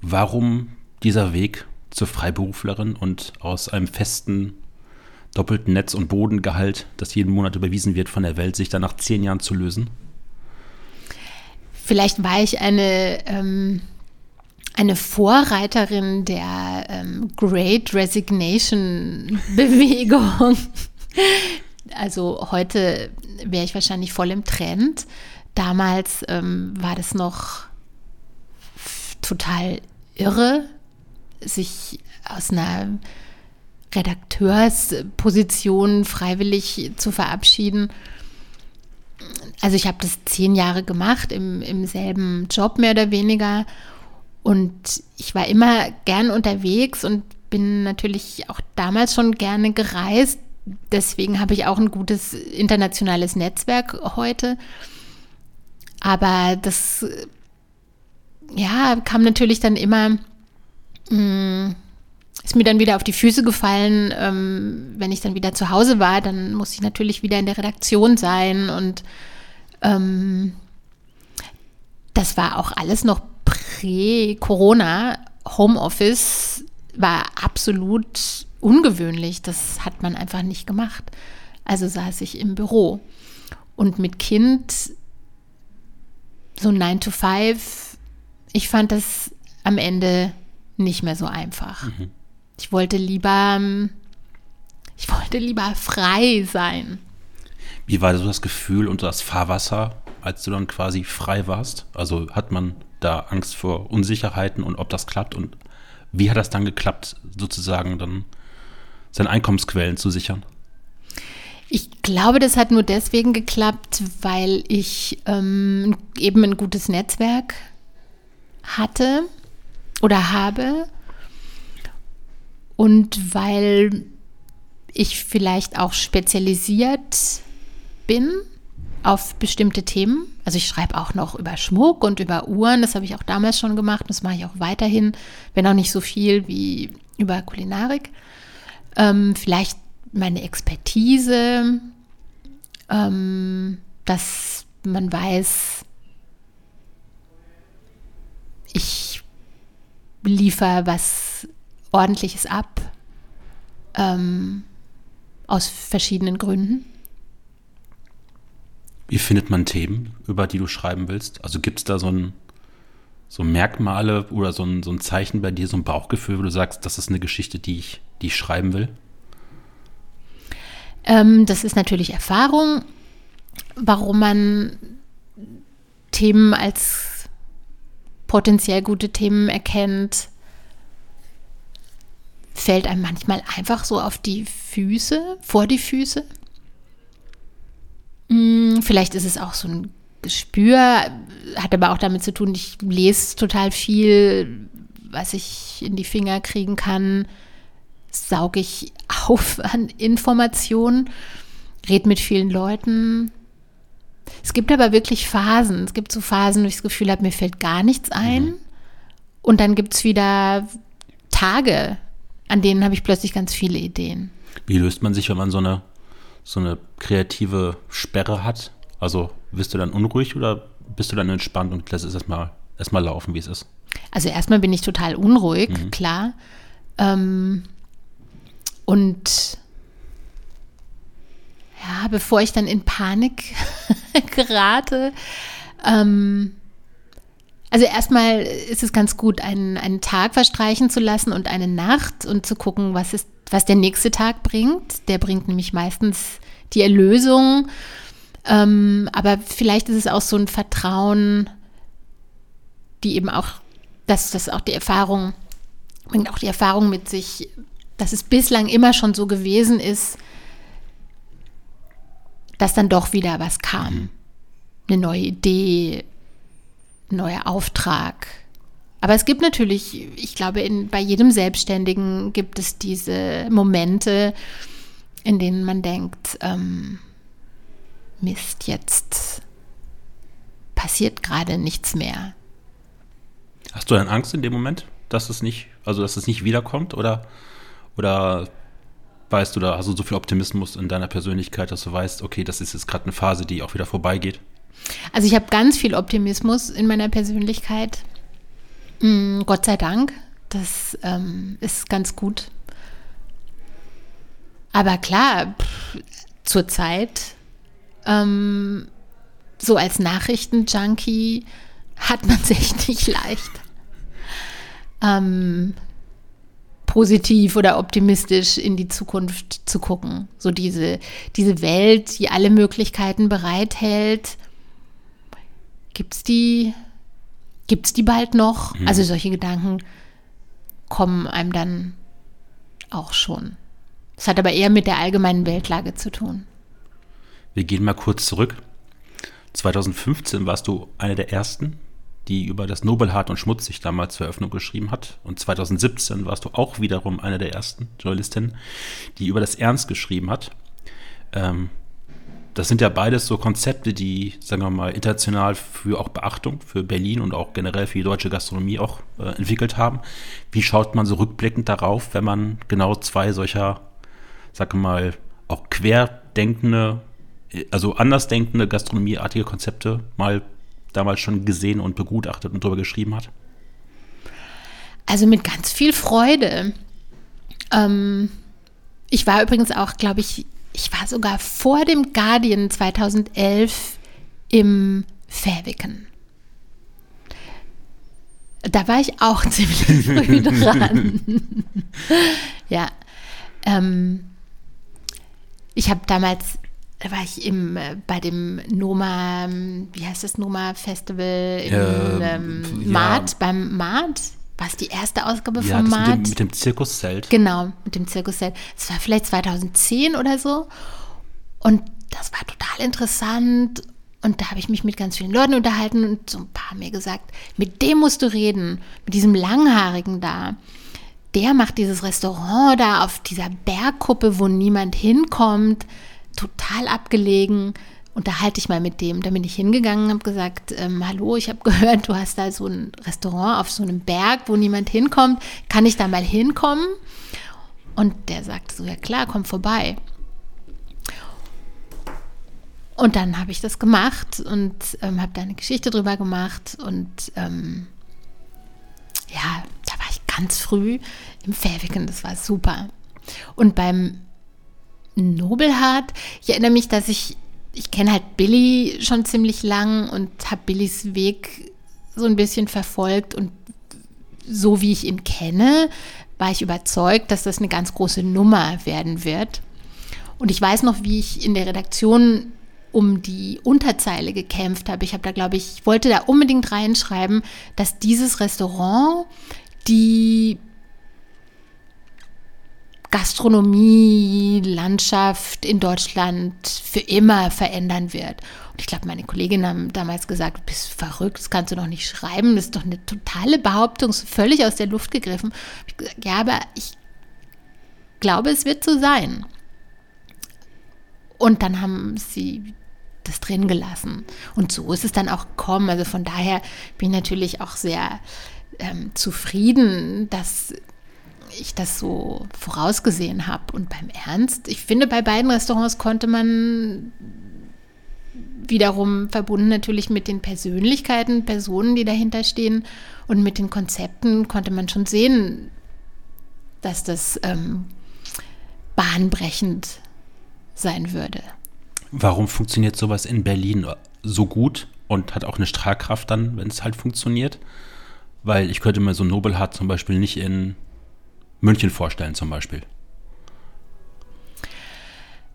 Warum dieser Weg zur Freiberuflerin und aus einem festen doppelten Netz- und Bodengehalt, das jeden Monat überwiesen wird von der Welt, sich dann nach zehn Jahren zu lösen? Vielleicht war ich eine, ähm, eine Vorreiterin der ähm, Great Resignation *laughs* Bewegung. also heute wäre ich wahrscheinlich voll im Trend. Damals ähm, war das noch total irre, sich aus einer Redakteursposition freiwillig zu verabschieden. Also ich habe das zehn Jahre gemacht, im, im selben Job mehr oder weniger. Und ich war immer gern unterwegs und bin natürlich auch damals schon gerne gereist. Deswegen habe ich auch ein gutes internationales Netzwerk heute. Aber das ja, kam natürlich dann immer, mh, mm, ist mir dann wieder auf die Füße gefallen, ähm, wenn ich dann wieder zu Hause war, dann musste ich natürlich wieder in der Redaktion sein und ähm, das war auch alles noch prä-Corona. Homeoffice war absolut ungewöhnlich. Das hat man einfach nicht gemacht. Also saß ich im Büro. Und mit Kind so 9 to 5 ich fand das am Ende nicht mehr so einfach. Mhm. Ich wollte lieber, ich wollte lieber frei sein. Wie war so das Gefühl und das Fahrwasser, als du dann quasi frei warst? Also hat man da Angst vor Unsicherheiten und ob das klappt und wie hat das dann geklappt, sozusagen dann seine Einkommensquellen zu sichern? Ich glaube, das hat nur deswegen geklappt, weil ich ähm, eben ein gutes Netzwerk hatte oder habe und weil ich vielleicht auch spezialisiert bin auf bestimmte Themen. Also ich schreibe auch noch über Schmuck und über Uhren, das habe ich auch damals schon gemacht, das mache ich auch weiterhin, wenn auch nicht so viel wie über Kulinarik. Ähm, vielleicht meine Expertise, ähm, dass man weiß, ich liefere was Ordentliches ab, ähm, aus verschiedenen Gründen. Wie findet man Themen, über die du schreiben willst? Also gibt es da so, ein, so Merkmale oder so ein, so ein Zeichen bei dir, so ein Bauchgefühl, wo du sagst, das ist eine Geschichte, die ich, die ich schreiben will? Ähm, das ist natürlich Erfahrung, warum man Themen als potenziell gute Themen erkennt, fällt einem manchmal einfach so auf die Füße, vor die Füße. Hm, vielleicht ist es auch so ein Gespür, hat aber auch damit zu tun, ich lese total viel, was ich in die Finger kriegen kann, sauge ich *laughs* auf an Informationen, rede mit vielen Leuten, es gibt aber wirklich Phasen. Es gibt so Phasen, wo ich das Gefühl habe, mir fällt gar nichts ein. Mhm. Und dann gibt es wieder Tage, an denen habe ich plötzlich ganz viele Ideen. Wie löst man sich, wenn man so eine, so eine kreative Sperre hat? Also bist du dann unruhig oder bist du dann entspannt und lässt es erstmal, erstmal laufen, wie es ist? Also erstmal bin ich total unruhig, mhm. klar. Ähm, und ja, bevor ich dann in Panik *laughs* gerate, ähm, Also erstmal ist es ganz gut, einen, einen Tag verstreichen zu lassen und eine Nacht und zu gucken, was, ist, was der nächste Tag bringt. Der bringt nämlich meistens die Erlösung. Ähm, aber vielleicht ist es auch so ein Vertrauen, die eben auch, dass das auch die Erfahrung, bringt auch die Erfahrung mit sich, dass es bislang immer schon so gewesen ist, dass dann doch wieder was kam. Mhm. Eine neue Idee, ein neuer Auftrag. Aber es gibt natürlich, ich glaube, in, bei jedem Selbstständigen gibt es diese Momente, in denen man denkt, ähm, Mist, jetzt passiert gerade nichts mehr. Hast du dann Angst in dem Moment, dass es nicht, also dass es nicht wiederkommt oder, oder weißt du, da hast du so viel Optimismus in deiner Persönlichkeit, dass du weißt, okay, das ist jetzt gerade eine Phase, die auch wieder vorbeigeht? Also ich habe ganz viel Optimismus in meiner Persönlichkeit. Mhm, Gott sei Dank. Das ähm, ist ganz gut. Aber klar, zur Zeit, ähm, so als Nachrichtenjunkie hat man *laughs* es echt nicht leicht. Ähm, positiv oder optimistisch in die Zukunft zu gucken. So diese, diese Welt, die alle Möglichkeiten bereithält. Gibt es die, gibt's die bald noch? Mhm. Also solche Gedanken kommen einem dann auch schon. Das hat aber eher mit der allgemeinen Weltlage zu tun. Wir gehen mal kurz zurück. 2015 warst du eine der ersten, die über das Nobelhart und Schmutzig damals zur Eröffnung geschrieben hat. Und 2017 warst du auch wiederum eine der ersten Journalistinnen, die über das Ernst geschrieben hat. Ähm, das sind ja beides so Konzepte, die, sagen wir mal, international für auch Beachtung für Berlin und auch generell für die deutsche Gastronomie auch äh, entwickelt haben. Wie schaut man so rückblickend darauf, wenn man genau zwei solcher, sagen wir mal, auch querdenkende, also andersdenkende gastronomieartige Konzepte mal damals schon gesehen und begutachtet und darüber geschrieben hat? Also mit ganz viel Freude. Ähm, ich war übrigens auch, glaube ich, ich war sogar vor dem Guardian 2011 im Fähwicken. Da war ich auch *laughs* ziemlich früh *laughs* dran. ja. Ähm, ich habe damals da war ich im, äh, bei dem Noma, wie heißt das Noma Festival in ähm, Maat, ja. beim Maat. War es die erste Ausgabe ja, vom Maat? Mit dem, mit dem Zirkuszelt. Genau, mit dem Zirkuszelt. Es war vielleicht 2010 oder so. Und das war total interessant. Und da habe ich mich mit ganz vielen Leuten unterhalten und so ein paar haben mir gesagt, mit dem musst du reden, mit diesem Langhaarigen da. Der macht dieses Restaurant da auf dieser Bergkuppe, wo niemand hinkommt total abgelegen. Unterhalte ich mal mit dem. Da bin ich hingegangen und habe gesagt, ähm, hallo, ich habe *laughs* gehört, du hast da so ein Restaurant auf so einem Berg, wo niemand hinkommt. Kann ich da mal hinkommen? Und der sagte so, ja klar, komm vorbei. Und dann habe ich das gemacht und ähm, habe da eine Geschichte drüber gemacht. Und ähm, ja, da war ich ganz früh im Fähwicken, das war super. Und beim Nobelhart. Ich erinnere mich, dass ich, ich kenne halt Billy schon ziemlich lang und habe Billys Weg so ein bisschen verfolgt und so wie ich ihn kenne, war ich überzeugt, dass das eine ganz große Nummer werden wird. Und ich weiß noch, wie ich in der Redaktion um die Unterzeile gekämpft habe. Ich habe da, glaube ich, wollte da unbedingt reinschreiben, dass dieses Restaurant die Gastronomie, Landschaft in Deutschland für immer verändern wird. Und ich glaube, meine Kolleginnen haben damals gesagt, du bist verrückt, das kannst du doch nicht schreiben, das ist doch eine totale Behauptung, völlig aus der Luft gegriffen. Ich gesagt, ja, aber ich glaube, es wird so sein. Und dann haben sie das drin gelassen. Und so ist es dann auch gekommen. Also von daher bin ich natürlich auch sehr ähm, zufrieden, dass ich das so vorausgesehen habe. Und beim Ernst, ich finde, bei beiden Restaurants konnte man wiederum verbunden natürlich mit den Persönlichkeiten, Personen, die dahinter stehen und mit den Konzepten konnte man schon sehen, dass das ähm, bahnbrechend sein würde. Warum funktioniert sowas in Berlin so gut und hat auch eine Strahlkraft dann, wenn es halt funktioniert. Weil ich könnte mir so Nobelhart zum Beispiel nicht in München vorstellen, zum Beispiel.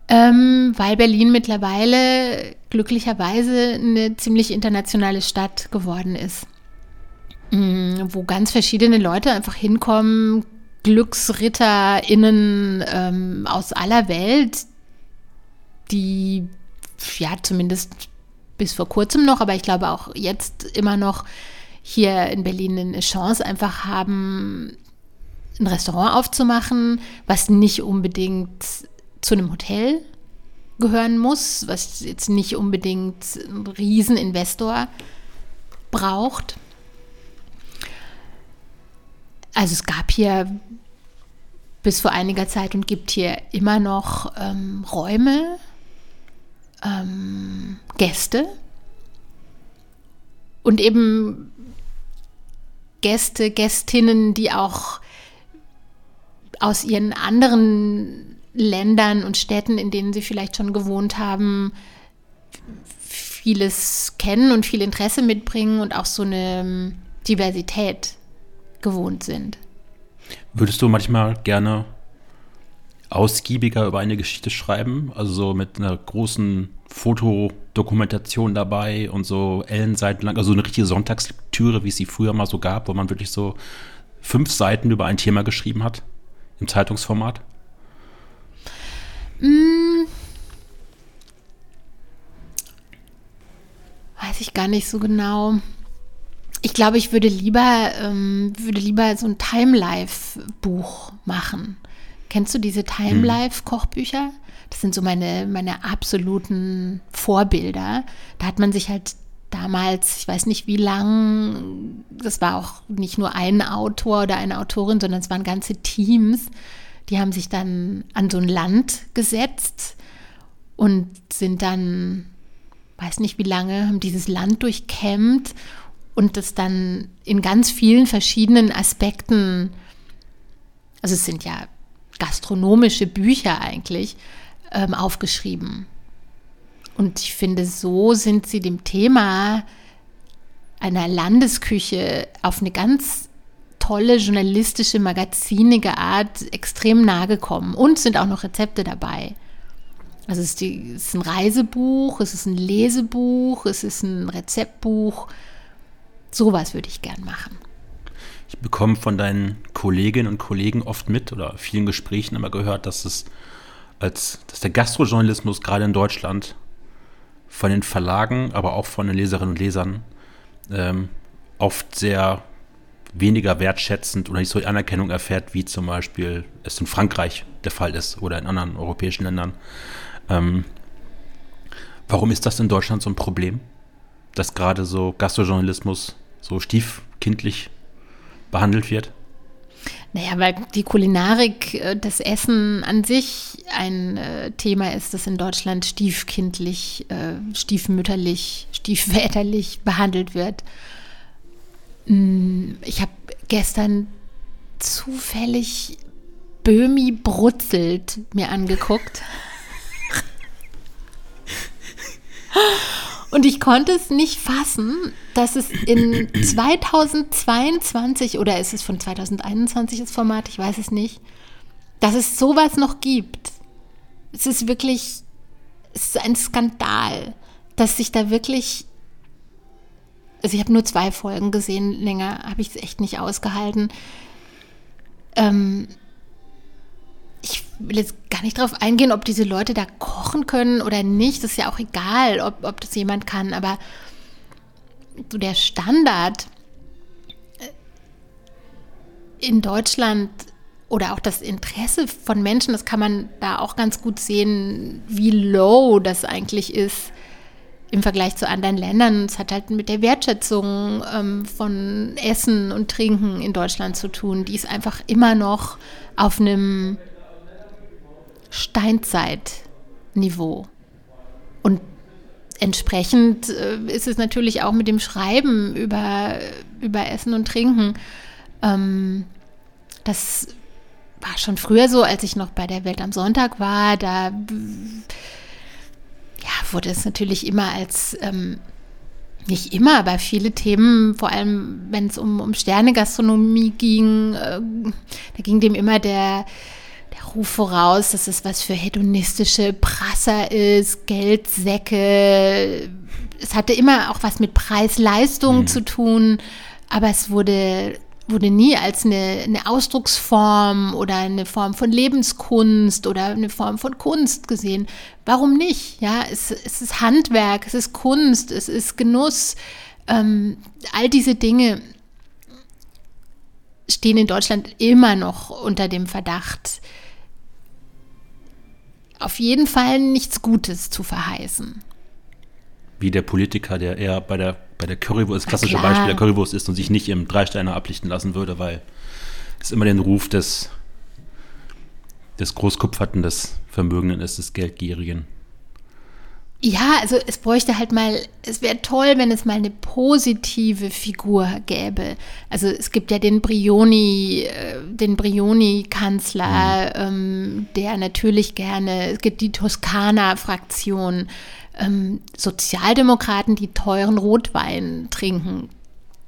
Ähm, weil Berlin mittlerweile glücklicherweise eine ziemlich internationale Stadt geworden ist. Mm, wo ganz verschiedene Leute einfach hinkommen, GlücksritterInnen ähm, aus aller Welt, die ja zumindest bis vor kurzem noch, aber ich glaube auch jetzt immer noch hier in Berlin eine Chance einfach haben, ein Restaurant aufzumachen, was nicht unbedingt zu einem Hotel gehören muss, was jetzt nicht unbedingt ein Rieseninvestor braucht. Also es gab hier bis vor einiger Zeit und gibt hier immer noch ähm, Räume, ähm, Gäste und eben Gäste, Gästinnen, die auch aus ihren anderen Ländern und Städten, in denen sie vielleicht schon gewohnt haben, vieles kennen und viel Interesse mitbringen und auch so eine ähm, Diversität gewohnt sind. Würdest du manchmal gerne ausgiebiger über eine Geschichte schreiben? Also so mit einer großen Fotodokumentation dabei und so Ellenseiten lang, also eine richtige Sonntagslektüre, wie es sie früher mal so gab, wo man wirklich so fünf Seiten über ein Thema geschrieben hat im Zeitungsformat? Hm. Weiß ich gar nicht so genau. Ich glaube, ich würde lieber, ähm, würde lieber so ein Time-Life-Buch machen. Kennst du diese Time-Life-Kochbücher? Das sind so meine, meine absoluten Vorbilder. Da hat man sich halt damals, ich weiß nicht wie lang, das war auch nicht nur ein Autor oder eine Autorin, sondern es waren ganze Teams, die haben sich dann an so ein Land gesetzt und sind dann, weiß nicht wie lange, haben dieses Land durchkämmt und das dann in ganz vielen verschiedenen Aspekten, also es sind ja gastronomische Bücher eigentlich, ähm, aufgeschrieben. Und ich finde, so sind sie dem Thema einer Landesküche auf eine ganz tolle journalistische, magazinige Art extrem nahe gekommen. Und sind auch noch Rezepte dabei. Also es ist, die, es ist ein Reisebuch, es ist ein Lesebuch, es ist ein Rezeptbuch. Sowas würde ich gern machen. Ich bekomme von deinen Kolleginnen und Kollegen oft mit oder vielen Gesprächen immer gehört, dass es als dass der Gastrojournalismus gerade in Deutschland von den Verlagen, aber auch von den Leserinnen und Lesern ähm, oft sehr weniger wertschätzend oder nicht so Anerkennung erfährt, wie zum Beispiel es in Frankreich der Fall ist oder in anderen europäischen Ländern. Ähm, warum ist das in Deutschland so ein Problem, dass gerade so Gastrojournalismus so stiefkindlich behandelt wird? Naja, weil die Kulinarik, äh, das Essen an sich ein äh, Thema ist, das in Deutschland stiefkindlich, äh, stiefmütterlich, stiefväterlich behandelt wird. Mm, ich habe gestern zufällig Böhmi brutzelt mir angeguckt. *laughs* Und ich konnte es nicht fassen, dass es in *clears throat* 2022 oder ist es von 2021 das Format, ich weiß es nicht, dass es sowas noch gibt. Es ist wirklich, es ist ein Skandal, dass sich da wirklich, also ich habe nur zwei Folgen gesehen, länger habe ich es echt nicht ausgehalten. Ähm, ich will jetzt gar nicht darauf eingehen, ob diese Leute da kochen können oder nicht. Das ist ja auch egal, ob, ob das jemand kann. Aber so der Standard äh, in Deutschland oder auch das Interesse von Menschen, das kann man da auch ganz gut sehen, wie low das eigentlich ist im Vergleich zu anderen Ländern. Es hat halt mit der Wertschätzung ähm, von Essen und Trinken in Deutschland zu tun. Die ist einfach immer noch auf einem Steinzeitniveau. Und entsprechend äh, ist es natürlich auch mit dem Schreiben über, über Essen und Trinken. Ähm, das war schon früher so, als ich noch bei der Welt am Sonntag war. Da ja, wurde es natürlich immer als ähm, nicht immer, aber viele Themen, vor allem wenn es um, um Sternegastronomie ging, äh, da ging dem immer der, der Ruf voraus, dass es was für hedonistische Prasser ist, Geldsäcke. Es hatte immer auch was mit Preis-Leistung mhm. zu tun, aber es wurde wurde nie als eine, eine, Ausdrucksform oder eine Form von Lebenskunst oder eine Form von Kunst gesehen. Warum nicht? Ja, es, es ist Handwerk, es ist Kunst, es ist Genuss. Ähm, all diese Dinge stehen in Deutschland immer noch unter dem Verdacht, auf jeden Fall nichts Gutes zu verheißen wie der Politiker, der eher bei der, bei der Currywurst, das klassische Beispiel der Currywurst ist und sich nicht im Dreisteiner ablichten lassen würde, weil es immer den Ruf des, des Großkupferten, des Vermögenden ist, des Geldgierigen. Ja, also es bräuchte halt mal, es wäre toll, wenn es mal eine positive Figur gäbe. Also es gibt ja den Brioni, äh, den Brioni-Kanzler, mhm. ähm, der natürlich gerne, es gibt die Toskana-Fraktion, ähm, Sozialdemokraten, die teuren Rotwein trinken.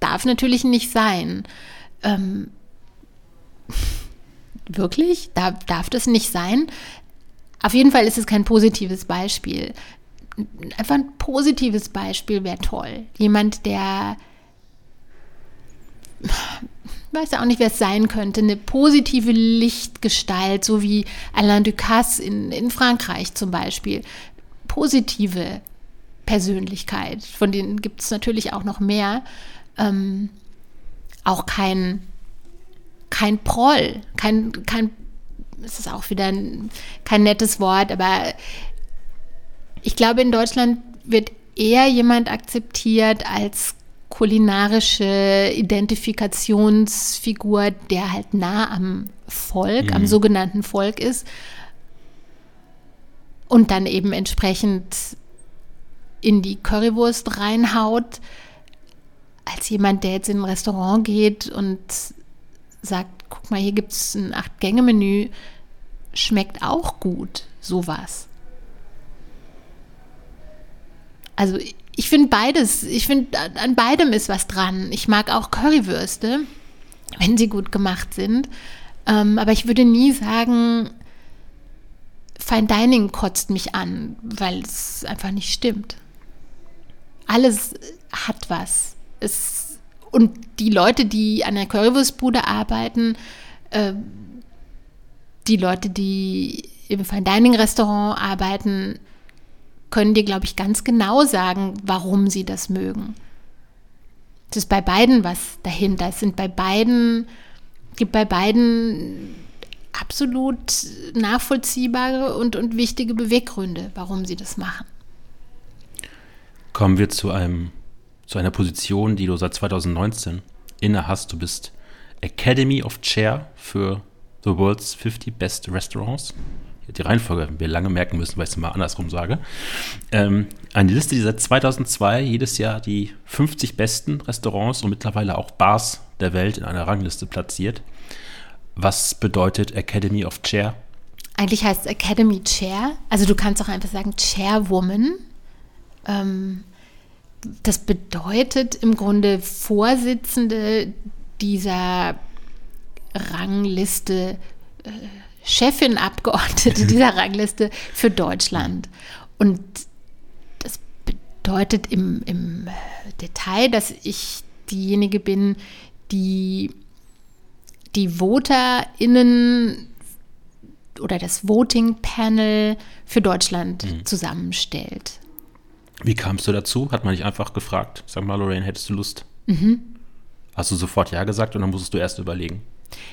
Darf natürlich nicht sein. Ähm, wirklich? Darf, darf das nicht sein? Auf jeden Fall ist es kein positives Beispiel. Einfach ein positives Beispiel wäre toll. Jemand, der weiß ja auch nicht, wer es sein könnte, eine positive Lichtgestalt, so wie Alain Ducasse in, in Frankreich zum Beispiel positive Persönlichkeit, von denen gibt es natürlich auch noch mehr, ähm, auch kein, kein Proll, kein, kein, es ist auch wieder ein, kein nettes Wort, aber ich glaube, in Deutschland wird eher jemand akzeptiert als kulinarische Identifikationsfigur, der halt nah am Volk, mhm. am sogenannten Volk ist, und dann eben entsprechend in die Currywurst reinhaut, als jemand, der jetzt in ein Restaurant geht und sagt, guck mal, hier gibt es ein Acht-Gänge-Menü, schmeckt auch gut, sowas. Also ich finde beides, ich finde, an beidem ist was dran. Ich mag auch Currywürste, wenn sie gut gemacht sind. Ähm, aber ich würde nie sagen, Fine Dining kotzt mich an, weil es einfach nicht stimmt. Alles hat was. Es, und die Leute, die an der Currywurstbude arbeiten, äh, die Leute, die im Fine Dining Restaurant arbeiten, können dir, glaube ich, ganz genau sagen, warum sie das mögen. Es ist bei beiden was dahinter. Es sind bei beiden, gibt bei beiden absolut nachvollziehbare und, und wichtige Beweggründe, warum sie das machen. Kommen wir zu, einem, zu einer Position, die du seit 2019 inne hast. Du bist Academy of Chair für The World's 50 Best Restaurants. Die Reihenfolge wir lange merken müssen, weil ich es mal andersrum sage. Ähm, eine Liste, die seit 2002 jedes Jahr die 50 besten Restaurants und mittlerweile auch Bars der Welt in einer Rangliste platziert. Was bedeutet Academy of Chair? Eigentlich heißt es Academy Chair. Also du kannst auch einfach sagen Chairwoman. Ähm, das bedeutet im Grunde Vorsitzende dieser Rangliste, äh, Chefin, Abgeordnete *laughs* dieser Rangliste für Deutschland. Und das bedeutet im, im Detail, dass ich diejenige bin, die die VoterInnen oder das Voting Panel für Deutschland mhm. zusammenstellt. Wie kamst du dazu? Hat man dich einfach gefragt? Sag mal, Lorraine, hättest du Lust? Mhm. Hast du sofort Ja gesagt und dann musstest du erst überlegen?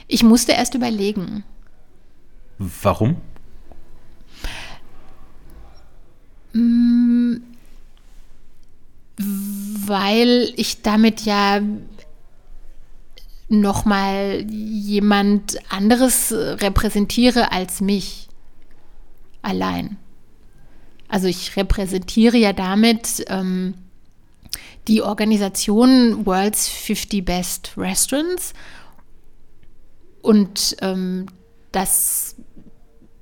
Ich musste erst überlegen. Warum? Mm, weil ich damit ja nochmal jemand anderes repräsentiere als mich allein. Also ich repräsentiere ja damit ähm, die Organisation World's 50 Best Restaurants und ähm, das,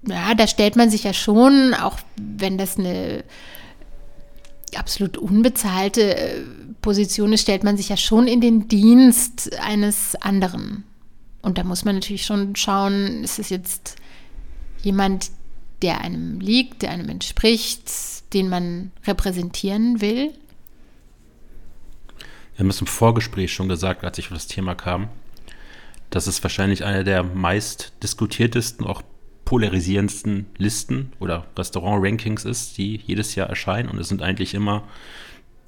ja, da stellt man sich ja schon, auch wenn das eine absolut unbezahlte äh, Position ist, stellt man sich ja schon in den Dienst eines anderen. Und da muss man natürlich schon schauen, ist es jetzt jemand, der einem liegt, der einem entspricht, den man repräsentieren will? Wir haben es im Vorgespräch schon gesagt, als ich auf das Thema kam, dass es wahrscheinlich eine der meist diskutiertesten, auch polarisierendsten Listen oder Restaurant-Rankings ist, die jedes Jahr erscheinen. Und es sind eigentlich immer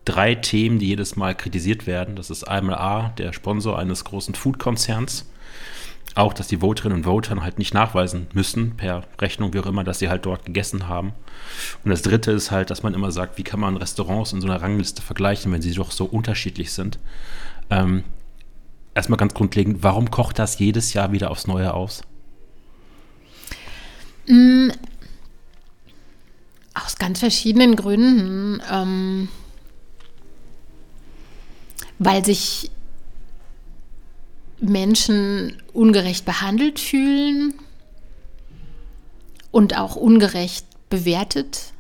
drei Themen, die jedes Mal kritisiert werden. Das ist einmal A, der Sponsor eines großen Food-Konzerns. Auch, dass die Voterinnen und Voter halt nicht nachweisen müssen, per Rechnung, wie auch immer, dass sie halt dort gegessen haben. Und das dritte ist halt, dass man immer sagt, wie kann man Restaurants in so einer Rangliste vergleichen, wenn sie doch so unterschiedlich sind. Ähm, erstmal ganz grundlegend, warum kocht das jedes Jahr wieder aufs Neue aus? Mm, aus ganz verschiedenen Gründen. Ähm, weil sich Menschen ungerecht behandelt fühlen und auch ungerecht bewertet,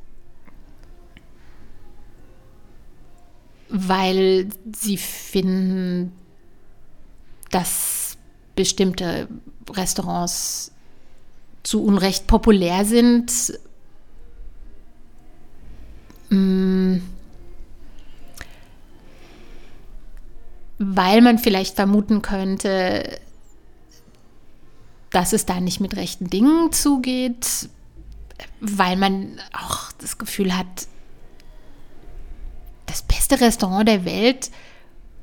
weil sie finden, dass bestimmte Restaurants zu Unrecht populär sind. Mm, weil man vielleicht vermuten könnte, dass es da nicht mit rechten Dingen zugeht, weil man auch das Gefühl hat, das beste Restaurant der Welt,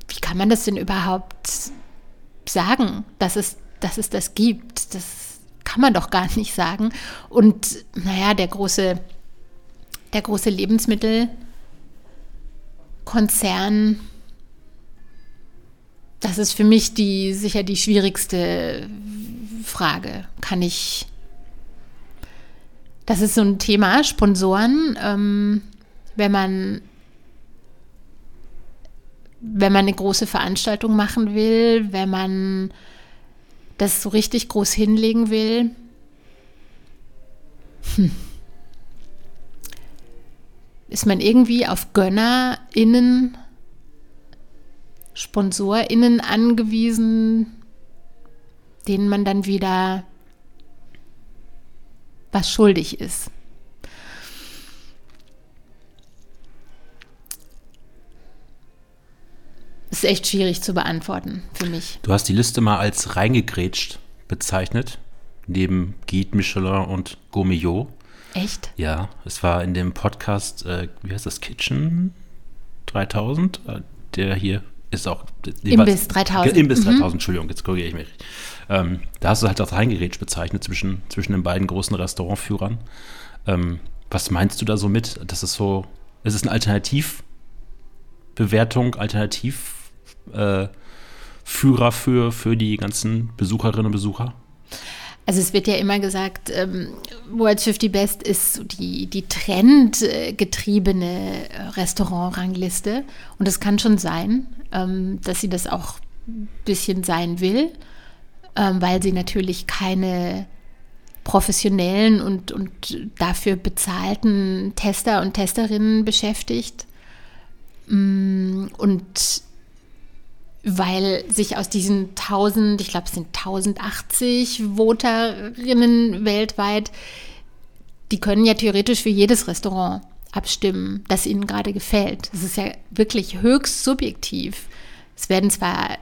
wie kann man das denn überhaupt sagen, dass es, dass es das gibt? Das kann man doch gar nicht sagen. Und naja, der große, der große Lebensmittelkonzern das ist für mich die sicher die schwierigste Frage. Kann ich. Das ist so ein Thema, Sponsoren. Ähm, wenn man wenn man eine große Veranstaltung machen will, wenn man das so richtig groß hinlegen will. Hm. Ist man irgendwie auf GönnerInnen SponsorInnen angewiesen, denen man dann wieder was schuldig ist. Ist echt schwierig zu beantworten für mich. Du hast die Liste mal als reingegrätscht bezeichnet, neben Guide Michelin und Gourmillot. Echt? Ja, es war in dem Podcast, äh, wie heißt das, Kitchen 3000, äh, der hier ist auch. Imbiss 3000. Imbiss 3000, mhm. Entschuldigung, jetzt korrigiere ich mich. Ähm, da hast du halt das Reingerätsch bezeichnet zwischen, zwischen den beiden großen Restaurantführern. Ähm, was meinst du da so mit? Das ist so, ist es eine Alternativbewertung, Alternativführer äh, für, für die ganzen Besucherinnen und Besucher? Also es wird ja immer gesagt, ähm, World's 50 Best ist die, die trendgetriebene äh, Restaurantrangliste. Und es kann schon sein, ähm, dass sie das auch ein bisschen sein will, ähm, weil sie natürlich keine professionellen und, und dafür bezahlten Tester und Testerinnen beschäftigt. Mm, und weil sich aus diesen 1000, ich glaube es sind 1080 Voterinnen weltweit, die können ja theoretisch für jedes Restaurant abstimmen, das ihnen gerade gefällt. Das ist ja wirklich höchst subjektiv. Es werden zwar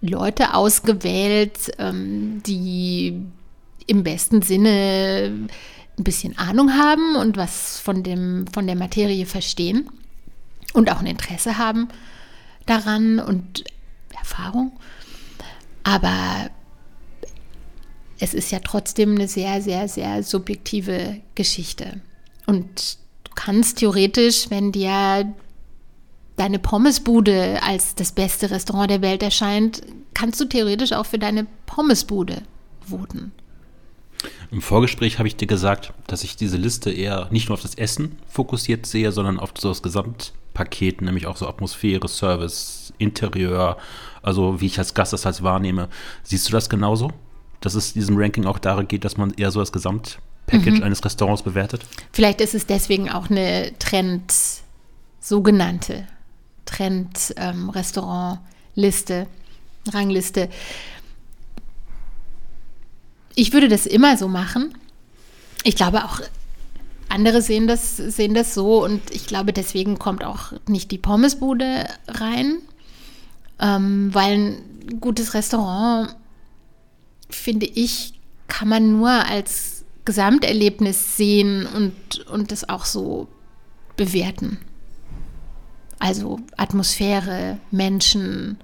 Leute ausgewählt, ähm, die im besten Sinne ein bisschen Ahnung haben und was von, dem, von der Materie verstehen und auch ein Interesse haben daran und Erfahrung. Aber es ist ja trotzdem eine sehr, sehr, sehr subjektive Geschichte. Und du kannst theoretisch, wenn dir deine Pommesbude als das beste Restaurant der Welt erscheint, kannst du theoretisch auch für deine Pommesbude voten. Im Vorgespräch habe ich dir gesagt, dass ich diese Liste eher nicht nur auf das Essen fokussiert sehe, sondern auf so das Gesamt Paket, nämlich auch so Atmosphäre, Service, Interieur, also wie ich als Gast das halt wahrnehme. Siehst du das genauso? Dass es diesem Ranking auch darum geht, dass man eher so das Gesamtpackage mhm. eines Restaurants bewertet? Vielleicht ist es deswegen auch eine Trend, sogenannte Trend-Restaurant-Liste, ähm, Rangliste. Ich würde das immer so machen. Ich glaube auch, andere sehen das, sehen das so und ich glaube, deswegen kommt auch nicht die Pommesbude rein, ähm, weil ein gutes Restaurant, finde ich, kann man nur als Gesamterlebnis sehen und, und das auch so bewerten. Also Atmosphäre, Menschen,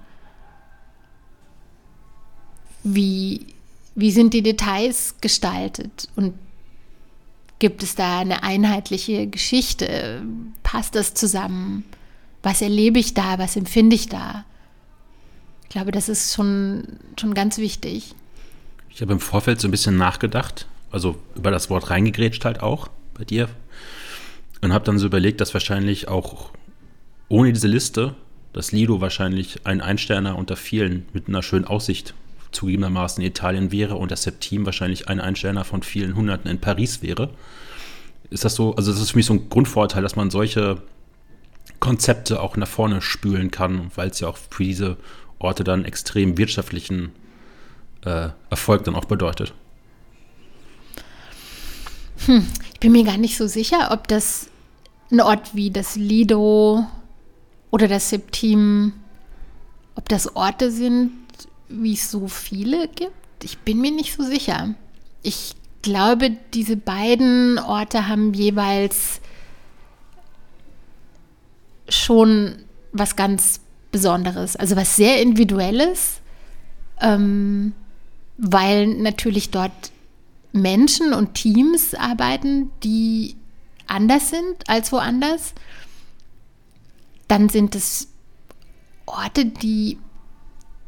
wie, wie sind die Details gestaltet und Gibt es da eine einheitliche Geschichte? Passt das zusammen? Was erlebe ich da? Was empfinde ich da? Ich glaube, das ist schon, schon ganz wichtig. Ich habe im Vorfeld so ein bisschen nachgedacht, also über das Wort reingegrätscht halt auch bei dir. Und habe dann so überlegt, dass wahrscheinlich auch ohne diese Liste das Lido wahrscheinlich ein Einsterner unter vielen mit einer schönen Aussicht zugegebenermaßen in Italien wäre und das Septim wahrscheinlich ein Einsteller von vielen Hunderten in Paris wäre. Ist das so, also das ist für mich so ein Grundvorteil, dass man solche Konzepte auch nach vorne spülen kann, weil es ja auch für diese Orte dann extrem wirtschaftlichen äh, Erfolg dann auch bedeutet. Hm, ich bin mir gar nicht so sicher, ob das ein Ort wie das Lido oder das Septim, ob das Orte sind, wie es so viele gibt? Ich bin mir nicht so sicher. Ich glaube, diese beiden Orte haben jeweils schon was ganz Besonderes, also was sehr Individuelles, ähm, weil natürlich dort Menschen und Teams arbeiten, die anders sind als woanders. Dann sind es Orte, die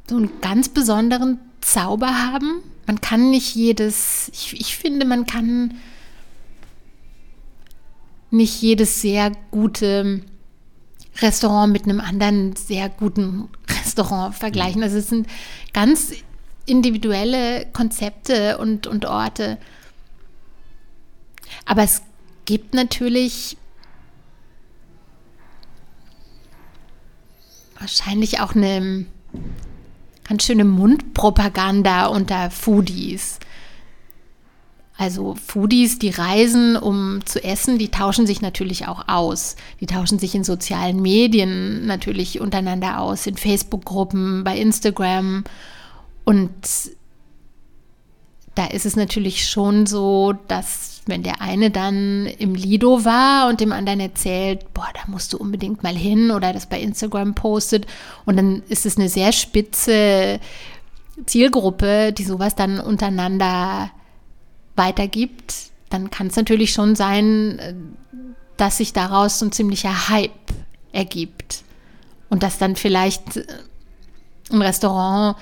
so einen ganz besonderen Zauber haben. Man kann nicht jedes, ich, ich finde, man kann nicht jedes sehr gute Restaurant mit einem anderen sehr guten Restaurant vergleichen. Also es sind ganz individuelle Konzepte und, und Orte. Aber es gibt natürlich wahrscheinlich auch eine ganz schöne Mundpropaganda unter Foodies. Also Foodies, die reisen, um zu essen, die tauschen sich natürlich auch aus. Die tauschen sich in sozialen Medien natürlich untereinander aus, in Facebook-Gruppen, bei Instagram. Und da ist es natürlich schon so, dass wenn der eine dann im Lido war und dem anderen erzählt, boah, da musst du unbedingt mal hin oder das bei Instagram postet. Und dann ist es eine sehr spitze Zielgruppe, die sowas dann untereinander weitergibt, dann kann es natürlich schon sein, dass sich daraus so ein ziemlicher Hype ergibt. Und dass dann vielleicht ein Restaurant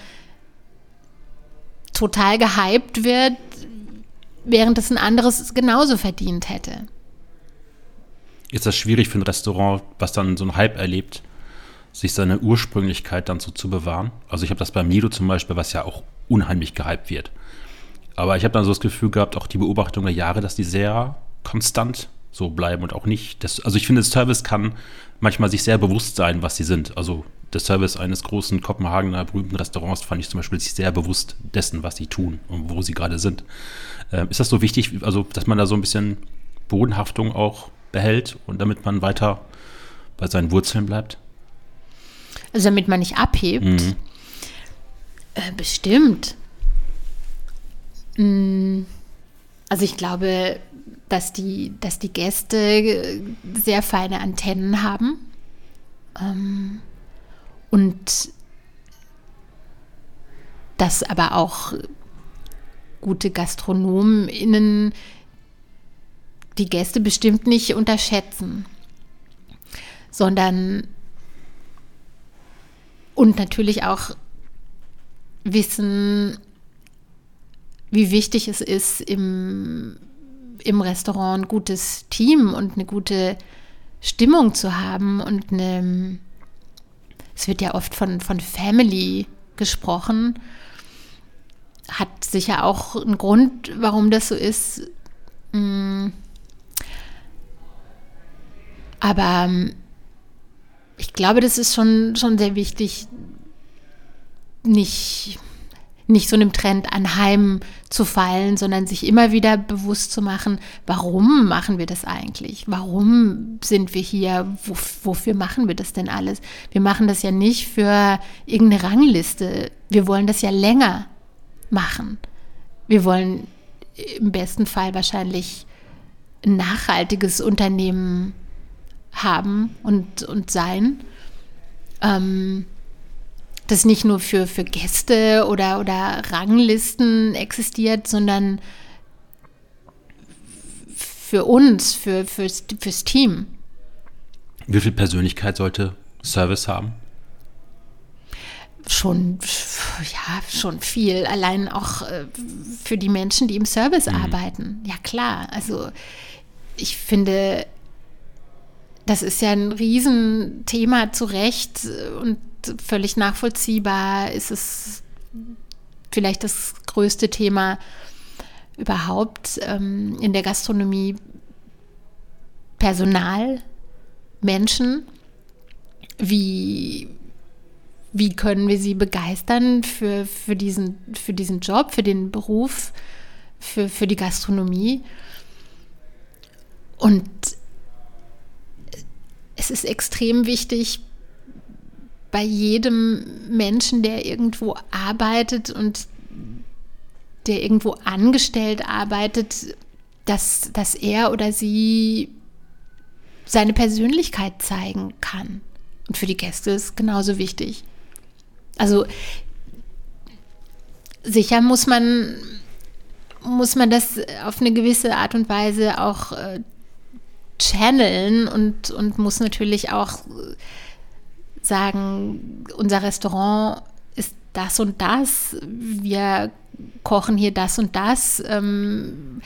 total gehypt wird, während es ein anderes genauso verdient hätte. Ist das schwierig für ein Restaurant, was dann so einen Hype erlebt, sich seine Ursprünglichkeit dann so zu bewahren? Also ich habe das beim Nido zum Beispiel, was ja auch unheimlich gehypt wird. Aber ich habe dann so das Gefühl gehabt, auch die Beobachtung der Jahre, dass die sehr konstant so bleiben und auch nicht. Das, also ich finde, Service kann manchmal sich sehr bewusst sein, was sie sind. Also der Service eines großen Kopenhagener berühmten Restaurants fand ich zum Beispiel sich sehr bewusst dessen, was sie tun und wo sie gerade sind. Ähm, ist das so wichtig, also dass man da so ein bisschen Bodenhaftung auch behält und damit man weiter bei seinen Wurzeln bleibt? Also damit man nicht abhebt? Mhm. Äh, bestimmt. Mhm. Also ich glaube, dass die, dass die Gäste sehr feine Antennen haben. Ähm, und dass aber auch gute GastronomInnen die Gäste bestimmt nicht unterschätzen, sondern und natürlich auch wissen, wie wichtig es ist, im, im Restaurant ein gutes Team und eine gute Stimmung zu haben und eine, es wird ja oft von, von Family gesprochen. Hat sicher auch einen Grund, warum das so ist. Mm. Aber ich glaube, das ist schon, schon sehr wichtig, nicht, nicht so einem Trend anheim zu fallen, sondern sich immer wieder bewusst zu machen, warum machen wir das eigentlich? Warum sind wir hier? Wo, wofür machen wir das denn alles? Wir machen das ja nicht für irgendeine Rangliste. Wir wollen das ja länger machen. Wir wollen im besten Fall wahrscheinlich ein nachhaltiges Unternehmen haben und, und sein. Ähm, das nicht nur für, für Gäste oder, oder Ranglisten existiert, sondern für uns, für, fürs, fürs Team. Wie viel Persönlichkeit sollte Service haben? Schon, ja, schon viel. Allein auch äh, für die Menschen, die im Service mhm. arbeiten. Ja, klar. Also, ich finde, das ist ja ein Riesenthema zu Recht und völlig nachvollziehbar. Ist es vielleicht das größte Thema überhaupt ähm, in der Gastronomie? Personal, Menschen. Wie, wie können wir sie begeistern für, für, diesen, für diesen Job, für den Beruf, für, für die Gastronomie? Und es ist extrem wichtig, bei jedem Menschen, der irgendwo arbeitet und der irgendwo angestellt arbeitet, dass, dass er oder sie seine Persönlichkeit zeigen kann. Und für die Gäste ist genauso wichtig. Also sicher muss man, muss man das auf eine gewisse Art und Weise auch äh, channeln und, und muss natürlich auch sagen, unser Restaurant ist das und das, wir kochen hier das und das. Ähm,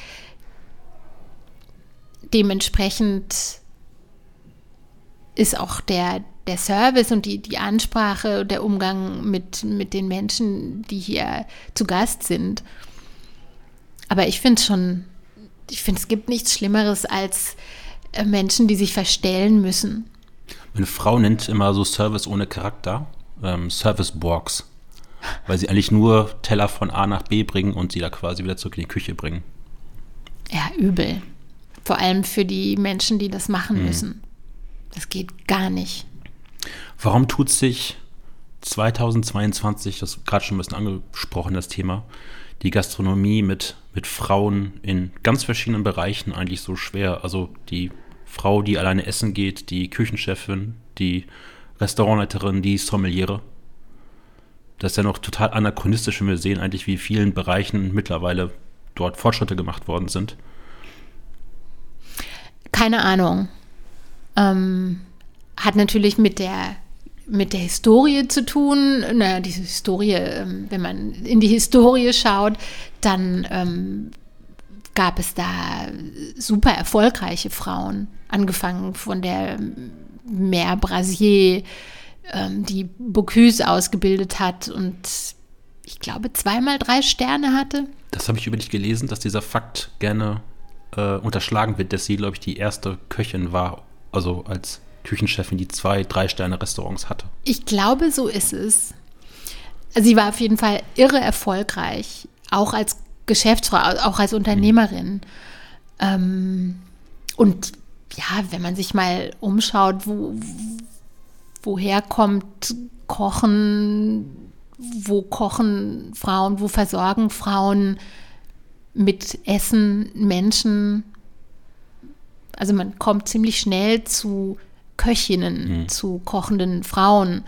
dementsprechend ist auch der, der Service und die, die Ansprache, der Umgang mit, mit den Menschen, die hier zu Gast sind. Aber ich finde schon, ich finde, es gibt nichts Schlimmeres als äh, Menschen, die sich verstellen müssen. Meine Frau nennt immer so Service ohne Charakter, ähm, Service Borgs, weil sie eigentlich nur Teller von A nach B bringen und sie da quasi wieder zurück in die Küche bringen. Ja, übel. Vor allem für die Menschen, die das machen mhm. müssen. Das geht gar nicht. Warum tut sich 2022, das gerade schon ein bisschen angesprochen, das Thema, die Gastronomie mit, mit Frauen in ganz verschiedenen Bereichen eigentlich so schwer? Also die Frau, die alleine essen geht, die Küchenchefin, die Restaurantleiterin, die Sommeliere. Das ist ja noch total anachronistisch, wenn wir sehen eigentlich, wie vielen Bereichen mittlerweile dort Fortschritte gemacht worden sind. Keine Ahnung. Ähm, hat natürlich mit der mit der Historie zu tun. Naja, diese Historie, ähm, wenn man in die Historie schaut, dann ähm, gab es da super erfolgreiche Frauen, angefangen von der Mère Brasier, ähm, die Bocuse ausgebildet hat und ich glaube zweimal drei Sterne hatte. Das habe ich über dich gelesen, dass dieser Fakt gerne äh, unterschlagen wird, dass sie, glaube ich, die erste Köchin war, also als Küchenchefin, die zwei, drei Sterne Restaurants hatte. Ich glaube, so ist es. Sie war auf jeden Fall irre erfolgreich, auch als Geschäftsfrau, auch als Unternehmerin. Ähm, und ja, wenn man sich mal umschaut, wo, woher kommt Kochen, wo kochen Frauen, wo versorgen Frauen mit Essen Menschen. Also man kommt ziemlich schnell zu Köchinnen, mhm. zu kochenden Frauen.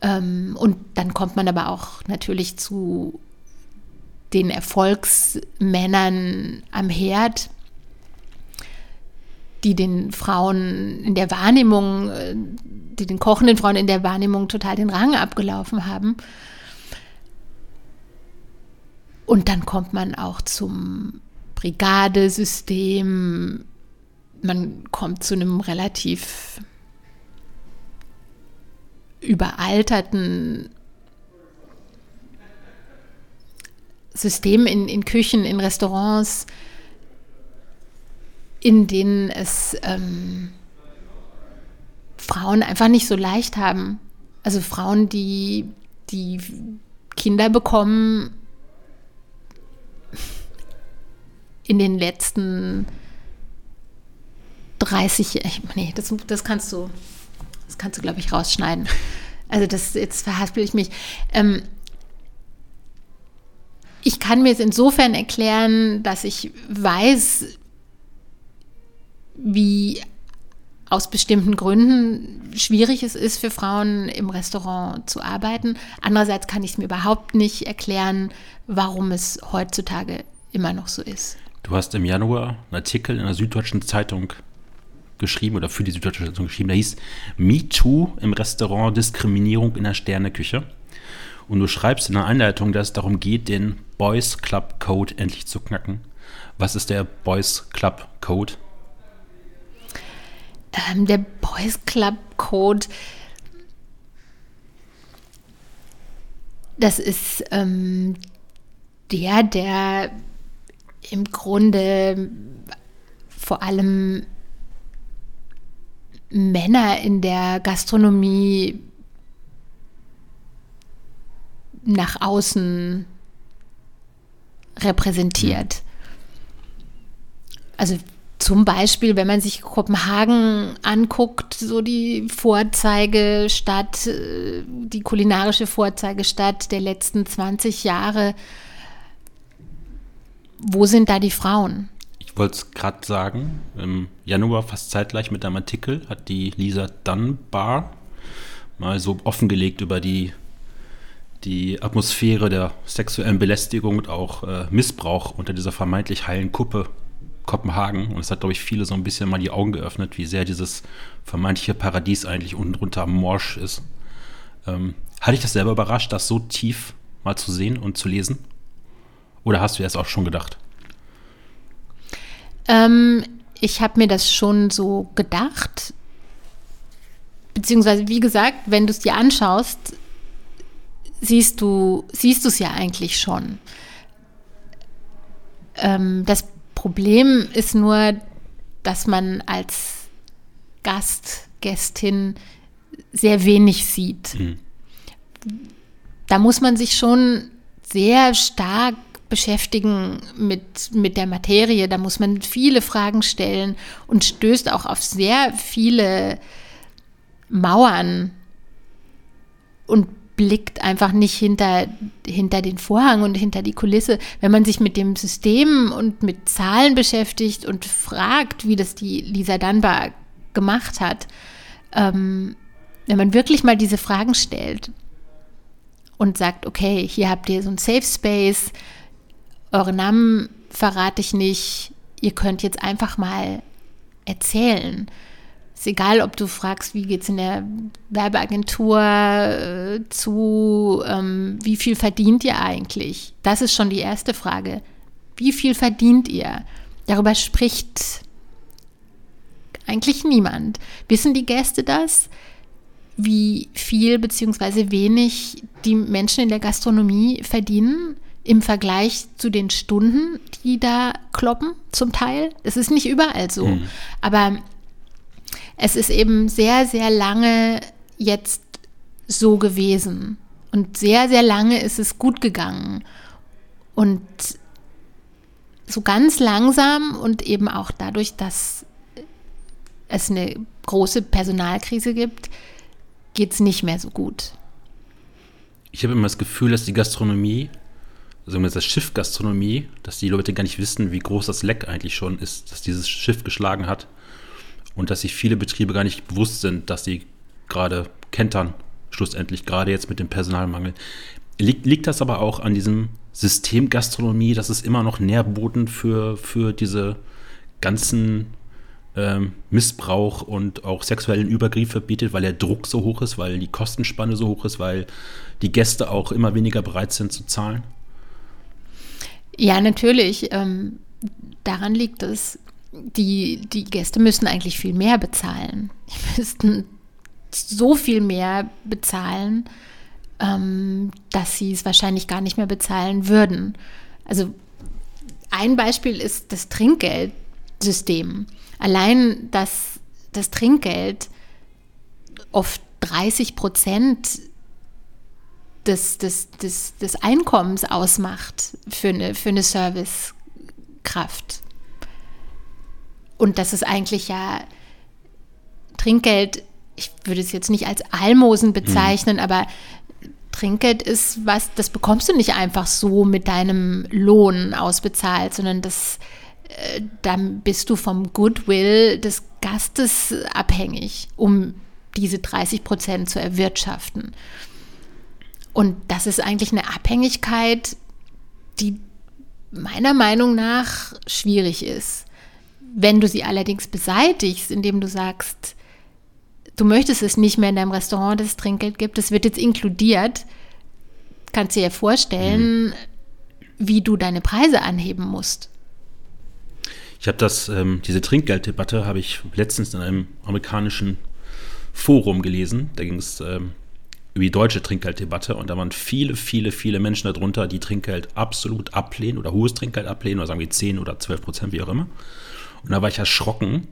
Ähm, und dann kommt man aber auch natürlich zu den Erfolgsmännern am Herd, die den Frauen in der Wahrnehmung, äh, die den kochenden Frauen in der Wahrnehmung total den Rang abgelaufen haben. Und dann kommt man auch zum Brigadesystem. Man kommt zu einem relativ überalterten System in, in Küchen, in Restaurants, in denen es ähm, Frauen einfach nicht so leicht haben. Also Frauen, die, die Kinder bekommen in den letzten 30, nee, das, das kannst du, das kannst du, glaube ich, rausschneiden. Also das, jetzt verhaspel ich mich. Ähm, ich kann mir es insofern erklären, dass ich weiß, wie aus bestimmten Gründen schwierig es ist für Frauen im Restaurant zu arbeiten. Andererseits kann ich es mir überhaupt nicht erklären, warum es heutzutage immer noch so ist. Du hast im Januar einen Artikel in der Süddeutschen Zeitung geschrieben oder für die Süddeutsche Zeitung geschrieben, der hieß Me Too im Restaurant Diskriminierung in der Sterneküche. Und du schreibst in der Einleitung, dass es darum geht, den Boys Club Code endlich zu knacken. Was ist der Boys Club Code? Ähm, der Boys Club Code, das ist ähm, der, der im Grunde vor allem Männer in der Gastronomie nach außen repräsentiert. Also zum Beispiel, wenn man sich Kopenhagen anguckt, so die Vorzeigestadt, äh, die kulinarische Vorzeigestadt der letzten 20 Jahre, wo sind da die Frauen? Ich wollte es gerade sagen, im Januar fast zeitgleich mit einem Artikel hat die Lisa Dunbar mal so offengelegt über die, die Atmosphäre der sexuellen Belästigung und auch äh, Missbrauch unter dieser vermeintlich heilen Kuppe Kopenhagen. Und es hat, glaube ich, viele so ein bisschen mal die Augen geöffnet, wie sehr dieses vermeintliche Paradies eigentlich unten drunter morsch ist. Ähm, hat dich das selber überrascht, das so tief mal zu sehen und zu lesen? Oder hast du das auch schon gedacht? Ähm, ich habe mir das schon so gedacht. Beziehungsweise, wie gesagt, wenn du es dir anschaust, siehst du siehst es ja eigentlich schon. Ähm, das Problem ist nur, dass man als Gast, Gästin sehr wenig sieht. Mhm. Da muss man sich schon sehr stark beschäftigen mit, mit der Materie. Da muss man viele Fragen stellen und stößt auch auf sehr viele Mauern und blickt einfach nicht hinter, hinter den Vorhang und hinter die Kulisse. Wenn man sich mit dem System und mit Zahlen beschäftigt und fragt, wie das die Lisa Dunbar gemacht hat, ähm, wenn man wirklich mal diese Fragen stellt und sagt, okay, hier habt ihr so ein Safe Space, eure Namen verrate ich nicht, ihr könnt jetzt einfach mal erzählen ist egal, ob du fragst, wie geht es in der Werbeagentur äh, zu, ähm, wie viel verdient ihr eigentlich? Das ist schon die erste Frage. Wie viel verdient ihr? Darüber spricht eigentlich niemand. Wissen die Gäste das? Wie viel bzw. wenig die Menschen in der Gastronomie verdienen im Vergleich zu den Stunden, die da kloppen, zum Teil? Es ist nicht überall so. Mhm. Aber es ist eben sehr, sehr lange jetzt so gewesen. Und sehr, sehr lange ist es gut gegangen. Und so ganz langsam und eben auch dadurch, dass es eine große Personalkrise gibt, geht es nicht mehr so gut. Ich habe immer das Gefühl, dass die Gastronomie, also das Schiff Gastronomie, dass die Leute gar nicht wissen, wie groß das Leck eigentlich schon ist, dass dieses Schiff geschlagen hat und dass sich viele Betriebe gar nicht bewusst sind, dass sie gerade kentern, schlussendlich, gerade jetzt mit dem Personalmangel. Liegt, liegt das aber auch an diesem System Gastronomie, dass es immer noch Nährboden für, für diese ganzen ähm, Missbrauch und auch sexuellen Übergriffe bietet, weil der Druck so hoch ist, weil die Kostenspanne so hoch ist, weil die Gäste auch immer weniger bereit sind zu zahlen? Ja, natürlich. Ähm, daran liegt es die, die Gäste müssten eigentlich viel mehr bezahlen. Die müssten so viel mehr bezahlen, ähm, dass sie es wahrscheinlich gar nicht mehr bezahlen würden. Also ein Beispiel ist das Trinkgeldsystem. Allein das, das Trinkgeld oft 30 Prozent des, des, des, des Einkommens ausmacht für eine, für eine Servicekraft. Und das ist eigentlich ja Trinkgeld, ich würde es jetzt nicht als Almosen bezeichnen, mhm. aber Trinkgeld ist was, das bekommst du nicht einfach so mit deinem Lohn ausbezahlt, sondern das, äh, dann bist du vom Goodwill des Gastes abhängig, um diese 30 Prozent zu erwirtschaften. Und das ist eigentlich eine Abhängigkeit, die meiner Meinung nach schwierig ist. Wenn du sie allerdings beseitigst, indem du sagst, du möchtest es nicht mehr in deinem Restaurant, dass es Trinkgeld gibt, das wird jetzt inkludiert, kannst du dir vorstellen, mhm. wie du deine Preise anheben musst. Ich habe das, ähm, diese Trinkgelddebatte habe ich letztens in einem amerikanischen Forum gelesen. Da ging es ähm, über die deutsche Trinkgelddebatte und da waren viele, viele, viele Menschen darunter, die Trinkgeld absolut ablehnen oder hohes Trinkgeld ablehnen oder sagen wir 10 oder 12 Prozent, wie auch immer. Und da war ich erschrocken,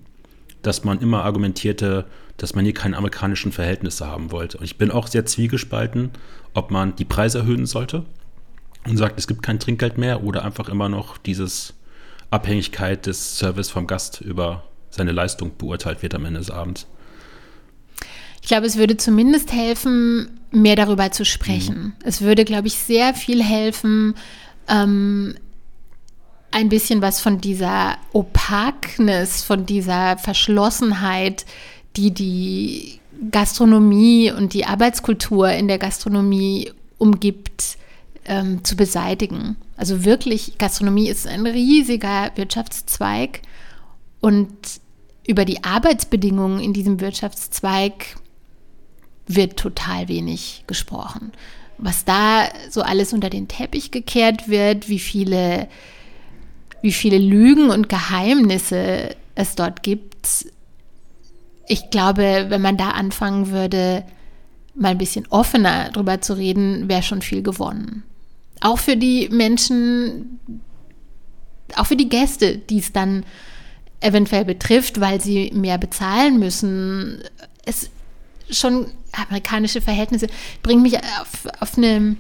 dass man immer argumentierte, dass man hier keine amerikanischen Verhältnisse haben wollte. Und ich bin auch sehr zwiegespalten, ob man die Preise erhöhen sollte und sagt, es gibt kein Trinkgeld mehr oder einfach immer noch dieses Abhängigkeit des Service vom Gast über seine Leistung beurteilt wird am Ende des Abends. Ich glaube, es würde zumindest helfen, mehr darüber zu sprechen. Mhm. Es würde, glaube ich, sehr viel helfen, ähm, ein bisschen was von dieser Opakness, von dieser Verschlossenheit, die die Gastronomie und die Arbeitskultur in der Gastronomie umgibt, ähm, zu beseitigen. Also wirklich, Gastronomie ist ein riesiger Wirtschaftszweig und über die Arbeitsbedingungen in diesem Wirtschaftszweig wird total wenig gesprochen. Was da so alles unter den Teppich gekehrt wird, wie viele wie viele Lügen und Geheimnisse es dort gibt. Ich glaube, wenn man da anfangen würde, mal ein bisschen offener drüber zu reden, wäre schon viel gewonnen. Auch für die Menschen, auch für die Gäste, die es dann eventuell betrifft, weil sie mehr bezahlen müssen. Es schon amerikanische Verhältnisse bringt mich auf, auf eine,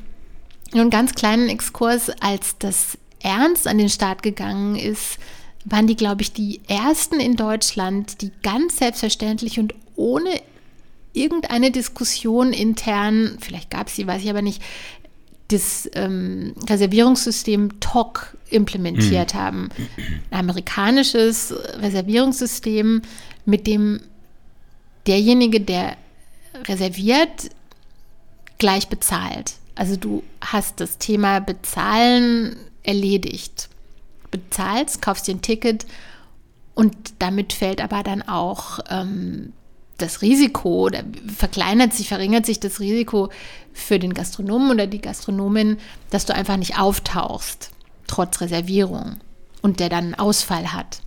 einen ganz kleinen Exkurs, als das Ernst an den Start gegangen ist, waren die, glaube ich, die ersten in Deutschland, die ganz selbstverständlich und ohne irgendeine Diskussion intern, vielleicht gab es sie, weiß ich aber nicht, das ähm, Reservierungssystem TOC implementiert mhm. haben. Ein amerikanisches Reservierungssystem, mit dem derjenige, der reserviert, gleich bezahlt. Also du hast das Thema Bezahlen erledigt. Bezahlst, kaufst dir ein Ticket und damit fällt aber dann auch ähm, das Risiko oder verkleinert sich, verringert sich das Risiko für den Gastronomen oder die Gastronomin, dass du einfach nicht auftauchst, trotz Reservierung und der dann einen Ausfall hat.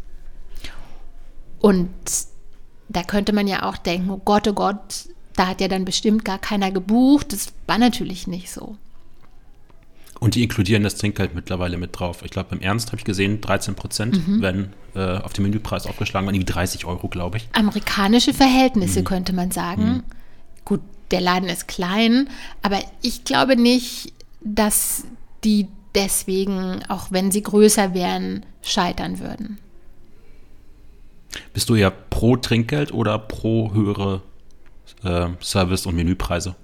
Und da könnte man ja auch denken, oh Gott, oh Gott, da hat ja dann bestimmt gar keiner gebucht. Das war natürlich nicht so. Und die inkludieren das Trinkgeld mittlerweile mit drauf. Ich glaube, beim Ernst habe ich gesehen, 13 Prozent mhm. werden äh, auf den Menüpreis aufgeschlagen, waren irgendwie 30 Euro, glaube ich. Amerikanische Verhältnisse, mhm. könnte man sagen. Mhm. Gut, der Laden ist klein, aber ich glaube nicht, dass die deswegen, auch wenn sie größer wären, scheitern würden. Bist du ja pro Trinkgeld oder pro höhere äh, Service- und Menüpreise?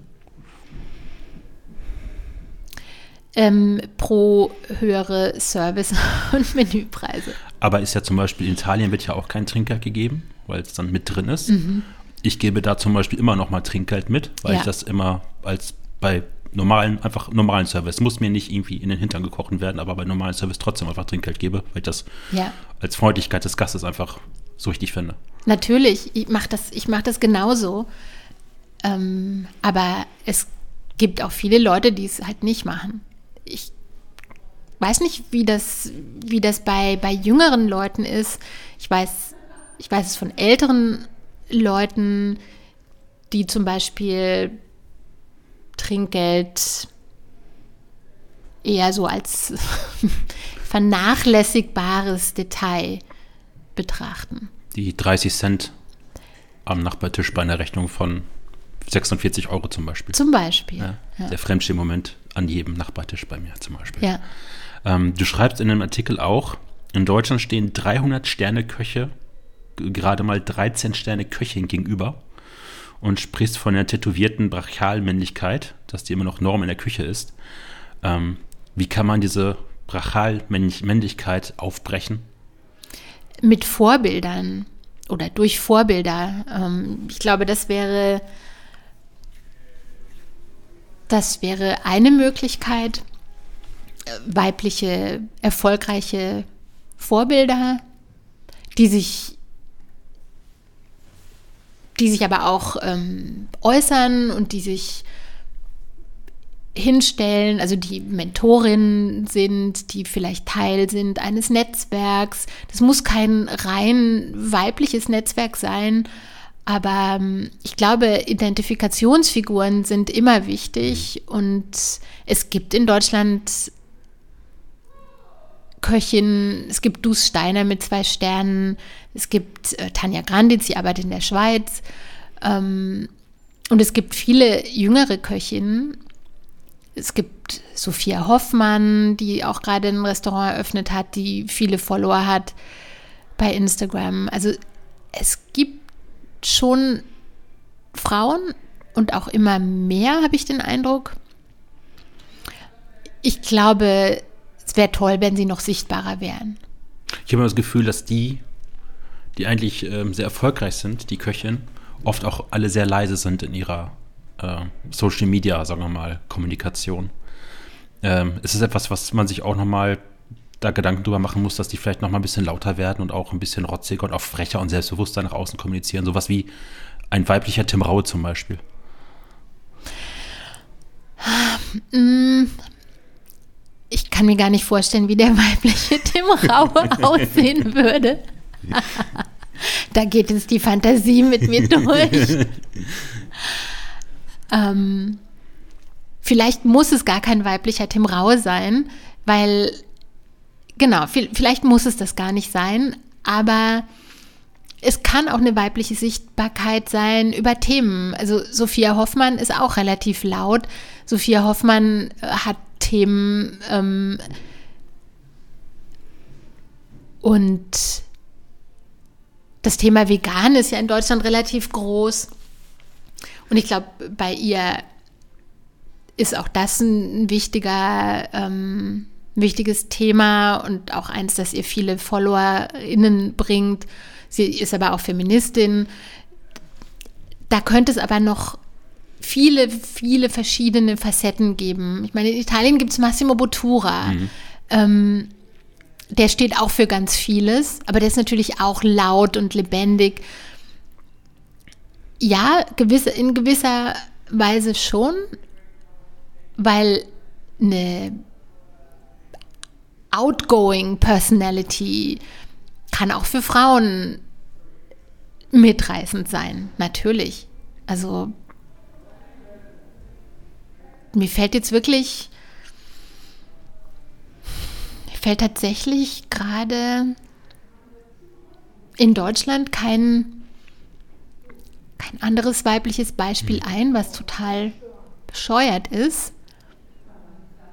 Ähm, pro höhere Service- *laughs* und Menüpreise. Aber ist ja zum Beispiel in Italien wird ja auch kein Trinkgeld gegeben, weil es dann mit drin ist. Mhm. Ich gebe da zum Beispiel immer noch mal Trinkgeld mit, weil ja. ich das immer als bei normalen, einfach normalen Service, muss mir nicht irgendwie in den Hintern gekocht werden, aber bei normalen Service trotzdem einfach Trinkgeld gebe, weil ich das ja. als Freundlichkeit des Gastes einfach so richtig finde. Natürlich, ich mache das, mach das genauso. Ähm, aber es gibt auch viele Leute, die es halt nicht machen ich weiß nicht, wie das, wie das bei, bei jüngeren Leuten ist. Ich weiß, ich weiß es von älteren Leuten, die zum Beispiel Trinkgeld eher so als *laughs* vernachlässigbares Detail betrachten. Die 30 Cent am Nachbartisch bei einer Rechnung von 46 Euro zum Beispiel. Zum Beispiel. Ja, Ja. Der Fremdschirm-Moment an jedem Nachbartisch bei mir zum Beispiel. Ja. Ähm, du schreibst in einem Artikel auch, in Deutschland stehen 300 Sterne-Köche, gerade mal 13 Sterne-Köchin gegenüber und sprichst von der tätowierten Brachialmännlichkeit, dass die immer noch Norm in der Küche ist. Ähm, wie kann man diese Brachialmännlichkeit aufbrechen? mit Vorbildern oder durch Vorbilder. Ähm, ich glaube, das wäre, das wäre eine Möglichkeit, äh, weibliche, erfolgreiche Vorbilder, die sich, die sich aber auch ähm, äußern und die sich hinstellen, also die Mentorinnen sind, die vielleicht Teil sind eines Netzwerks. Das muss kein rein weibliches Netzwerk sein, aber ähm, ich glaube, Identifikationsfiguren sind immer wichtig und es gibt in Deutschland Köchin, es gibt Dus Steiner mit zwei Sternen, es gibt äh, Tanja Granditz, die arbeitet in der Schweiz ähm, und es gibt viele jüngere Köchinnen, es gibt Sophia Hoffmann, die auch gerade ein Restaurant eröffnet hat, die viele Follower hat bei Instagram. Also es gibt schon Frauen und auch immer mehr, habe ich den Eindruck. Ich glaube, es wäre toll, wenn sie noch sichtbarer wären. Ich habe das Gefühl, dass die, die eigentlich ähm, sehr erfolgreich sind, die Köchin, oft auch alle sehr leise sind in ihrer äh, Social Media, sagen wir mal, Kommunikation. Ähm, es ist etwas, was man sich auch nochmal da Gedanken drüber machen muss, dass die vielleicht nochmal ein bisschen lauter werden und auch ein bisschen rotziger und auch frecher und selbstbewusster nach außen kommunizieren. Sowas wie ein weiblicher Tim Raue zum Beispiel. Ich kann mir gar nicht vorstellen, wie der *laughs* weibliche Tim Raue *laughs* aussehen würde. da geht jetzt die Fantasie mit mir *laughs* durch. ähm, vielleicht muss es gar kein weiblicher Tim Raue sein, weil, genau, viel- vielleicht muss es das gar nicht sein, aber es kann auch eine weibliche Sichtbarkeit sein über Themen. Also Sophia Hoffmann ist auch relativ laut. Sophia Hoffmann äh, hat Themen ähm, und das Thema Vegan ist ja in Deutschland relativ groß. Und ich glaube, bei ihr ist auch das ein wichtiger, ähm, wichtiges Thema und auch eins, das ihr viele FollowerInnen bringt. Sie ist aber auch Feministin. Da könnte es aber noch viele, viele verschiedene Facetten geben. Ich meine, in Italien gibt es Massimo Bottura. Ähm, der steht auch für ganz vieles, aber der ist natürlich auch laut und lebendig. Ja, gewisse, in gewisser Weise schon, weil eine outgoing Personality kann auch für Frauen mitreißend sein, natürlich. Also mir fällt jetzt wirklich, mir fällt tatsächlich gerade in Deutschland kein, kein anderes weibliches Beispiel ein, was total bescheuert ist.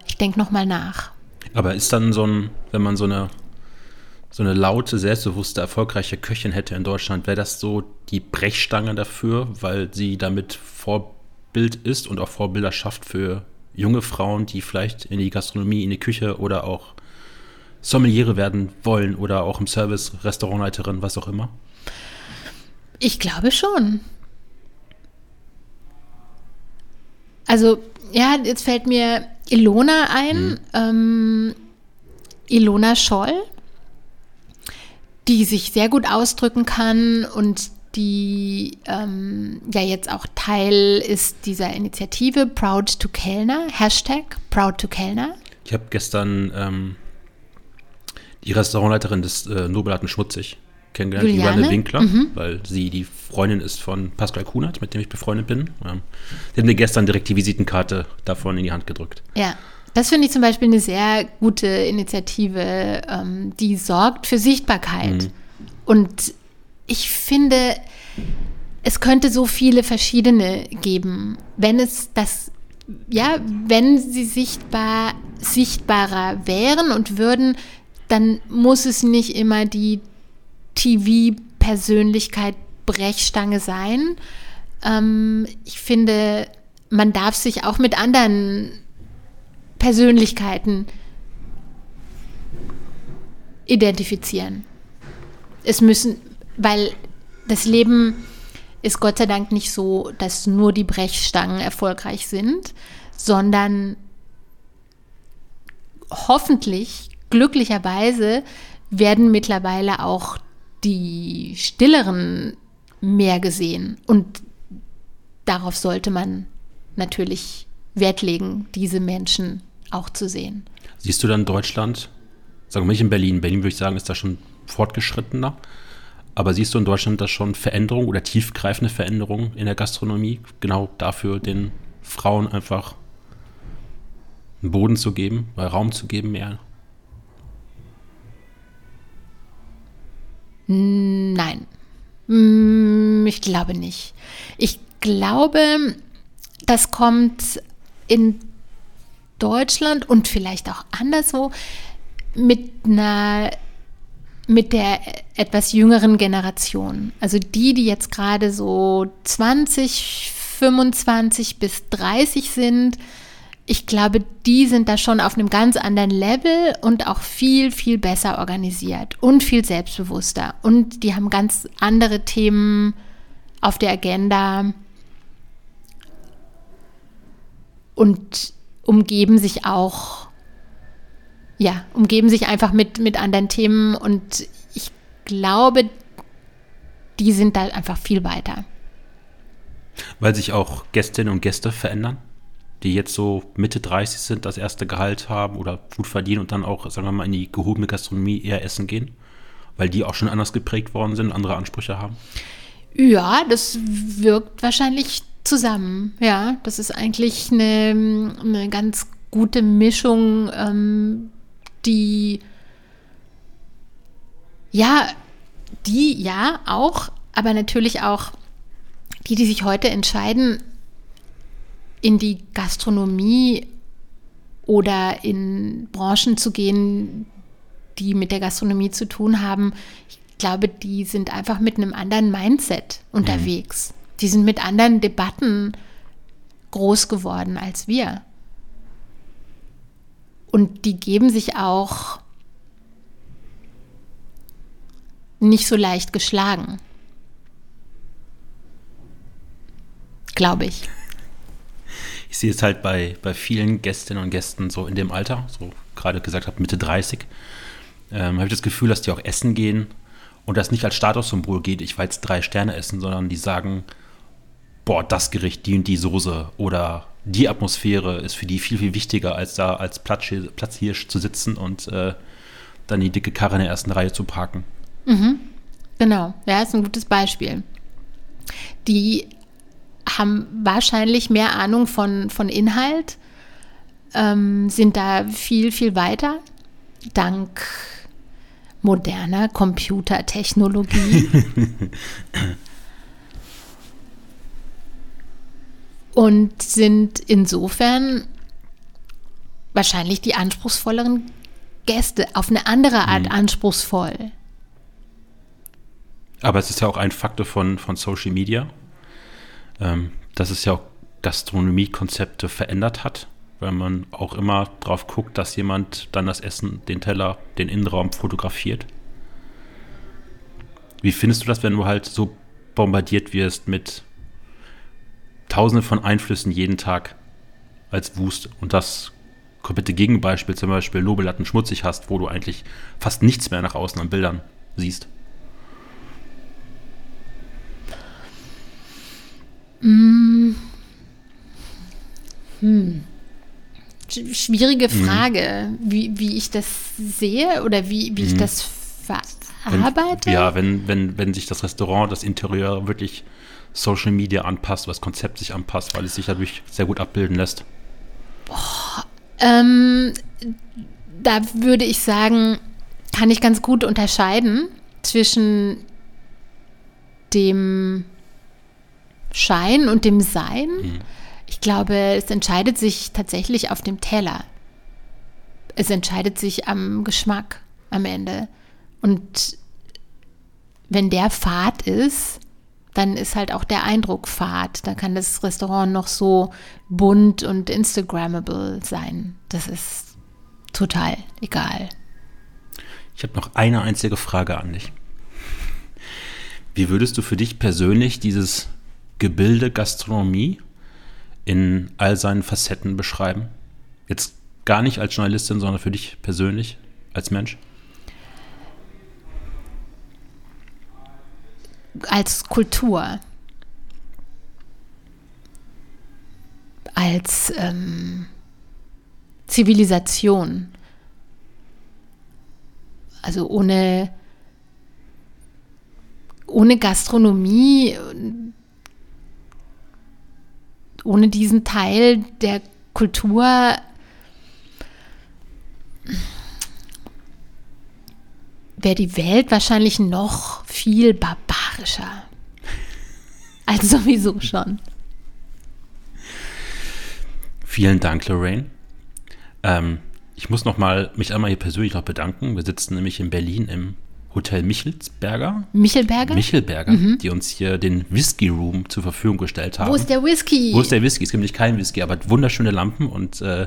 Ich denke nochmal nach. Aber ist dann so ein, wenn man so eine, so eine laute, selbstbewusste, erfolgreiche Köchin hätte in Deutschland, wäre das so die Brechstange dafür, weil sie damit Vorbild ist und auch Vorbilder schafft für junge Frauen, die vielleicht in die Gastronomie, in die Küche oder auch Sommeliere werden wollen oder auch im Service, Restaurantleiterin, was auch immer? Ich glaube schon. Also, ja, jetzt fällt mir Ilona ein, ähm, Ilona Scholl, die sich sehr gut ausdrücken kann und die ähm, ja jetzt auch Teil ist dieser Initiative Proud to Kellner, Hashtag Proud to Kellner. Ich habe gestern ähm, die Restaurantleiterin des äh, Nobelaten Schmutzig kennengelernt, Juliane? Juliane Winkler, weil sie die Freundin ist von Pascal Kunert, mit dem ich befreundet bin. Sie hat mir gestern direkt die Visitenkarte davon in die Hand gedrückt. Ja, das finde ich zum Beispiel eine sehr gute Initiative, ähm, die sorgt für Sichtbarkeit. Und ich finde, es könnte so viele verschiedene geben, wenn es das, ja, wenn sie sichtbar, sichtbarer wären und würden, dann muss es nicht immer die TV-Persönlichkeit Brechstange sein. Ähm, ich finde, man darf sich auch mit anderen Persönlichkeiten identifizieren. Es müssen, weil das Leben ist Gott sei Dank nicht so, dass nur die Brechstangen erfolgreich sind, sondern hoffentlich, glücklicherweise, werden mittlerweile auch die stilleren mehr gesehen. Und darauf sollte man natürlich Wert legen, diese Menschen auch zu sehen. Siehst du dann Deutschland, sagen wir nicht in Berlin, Berlin würde ich sagen, ist da schon fortgeschrittener, aber siehst du in Deutschland da schon Veränderungen oder tiefgreifende Veränderungen in der Gastronomie, genau dafür den Frauen einfach einen Boden zu geben, Raum zu geben mehr? Nein, mm, ich glaube nicht. Ich glaube, das kommt in Deutschland und vielleicht auch anderswo mit einer mit der etwas jüngeren Generation. Also die, die jetzt gerade so 20, 25 bis 30 sind, ich glaube, die sind da schon auf einem ganz anderen Level und auch viel, viel besser organisiert und viel selbstbewusster. Und die haben ganz andere Themen auf der Agenda und umgeben sich auch, ja, umgeben sich einfach mit, mit anderen Themen und ich glaube, die sind da einfach viel weiter. Weil sich auch Gästinnen und Gäste verändern, die jetzt so Mitte 30 sind, das erste Gehalt haben oder gut verdienen und dann auch, sagen wir mal, in die gehobene Gastronomie eher essen gehen, weil die auch schon anders geprägt worden sind, andere Ansprüche haben. Ja, das wirkt wahrscheinlich zusammen. Ja, das ist eigentlich eine, eine ganz gute Mischung, ähm, die ja, die ja auch, aber natürlich auch die, die sich heute entscheiden, in die Gastronomie oder in Branchen zu gehen, die mit der Gastronomie zu tun haben. Ich glaube, die sind einfach mit einem anderen Mindset unterwegs. Mhm. Die sind mit anderen Debatten groß geworden als wir. Und die geben sich auch nicht so leicht geschlagen. Glaube ich. Ich sehe es halt bei, bei vielen Gästinnen und Gästen so in dem Alter, so gerade gesagt habe, Mitte 30, ähm, habe ich das Gefühl, dass die auch essen gehen und das nicht als Statussymbol geht, ich jetzt drei Sterne essen, sondern die sagen, boah, das Gericht, die und die Soße oder die Atmosphäre ist für die viel, viel wichtiger, als da als Platzhirsch zu sitzen und äh, dann die dicke Karre in der ersten Reihe zu parken. Mhm. Genau, ja, ist ein gutes Beispiel. Die haben wahrscheinlich mehr Ahnung von, von Inhalt, ähm, sind da viel, viel weiter, dank moderner Computertechnologie. *laughs* und sind insofern wahrscheinlich die anspruchsvolleren Gäste, auf eine andere Art mhm. anspruchsvoll. Aber es ist ja auch ein Faktor von, von Social Media, ähm, dass es ja auch Gastronomiekonzepte verändert hat weil man auch immer drauf guckt, dass jemand dann das Essen, den Teller, den Innenraum fotografiert. Wie findest du das, wenn du halt so bombardiert wirst mit tausenden von Einflüssen jeden Tag als Wust und das komplette Gegenbeispiel zum Beispiel Lobelatten schmutzig hast, wo du eigentlich fast nichts mehr nach außen an Bildern siehst? Mm. Hm schwierige mhm. Frage, mhm. wie, wie ich das sehe oder wie, wie mhm. ich das verarbeite. Wenn, ja, wenn, wenn, wenn sich das Restaurant, das Interieur wirklich Social Media anpasst, das Konzept sich anpasst, weil es sich dadurch sehr gut abbilden lässt. Boah, ähm, da würde ich sagen, kann ich ganz gut unterscheiden zwischen dem Schein und dem Sein. Mhm. Ich glaube, es entscheidet sich tatsächlich auf dem Teller. Es entscheidet sich am Geschmack am Ende. Und wenn der fad ist, dann ist halt auch der Eindruck fad. Da kann das Restaurant noch so bunt und Instagrammable sein. Das ist total egal. Ich habe noch eine einzige Frage an dich. Wie würdest du für dich persönlich dieses Gebilde Gastronomie in all seinen Facetten beschreiben? Jetzt gar nicht als Journalistin, sondern für dich persönlich als Mensch? Als Kultur. Als ähm, Zivilisation. Also ohne, ohne Gastronomie, ohne diesen Teil der Kultur wäre die Welt wahrscheinlich noch viel barbarischer. Als sowieso schon. Vielen Dank, Lorraine. Ähm, ich muss noch mal mich einmal hier persönlich noch bedanken. Wir sitzen nämlich in Berlin im Hotel Michelsberger. Michelberger? Michelberger, mhm. die uns hier den Whisky Room zur Verfügung gestellt haben. Wo ist der Whisky? Wo ist der Whisky? Es gibt nämlich keinen Whisky, aber wunderschöne Lampen und äh,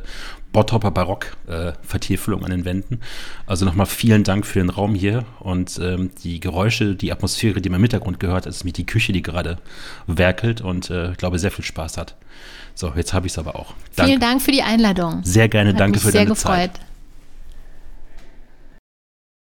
Bottropper Barock-Vertiefelung äh, an den Wänden. Also nochmal vielen Dank für den Raum hier und ähm, die Geräusche, die Atmosphäre, die man im Hintergrund gehört, ist mit die Küche, die gerade werkelt und äh, ich glaube, sehr viel Spaß hat. So, jetzt habe ich es aber auch. Danke. Vielen Dank für die Einladung. Sehr gerne, Hat danke für deine gefreut. Zeit.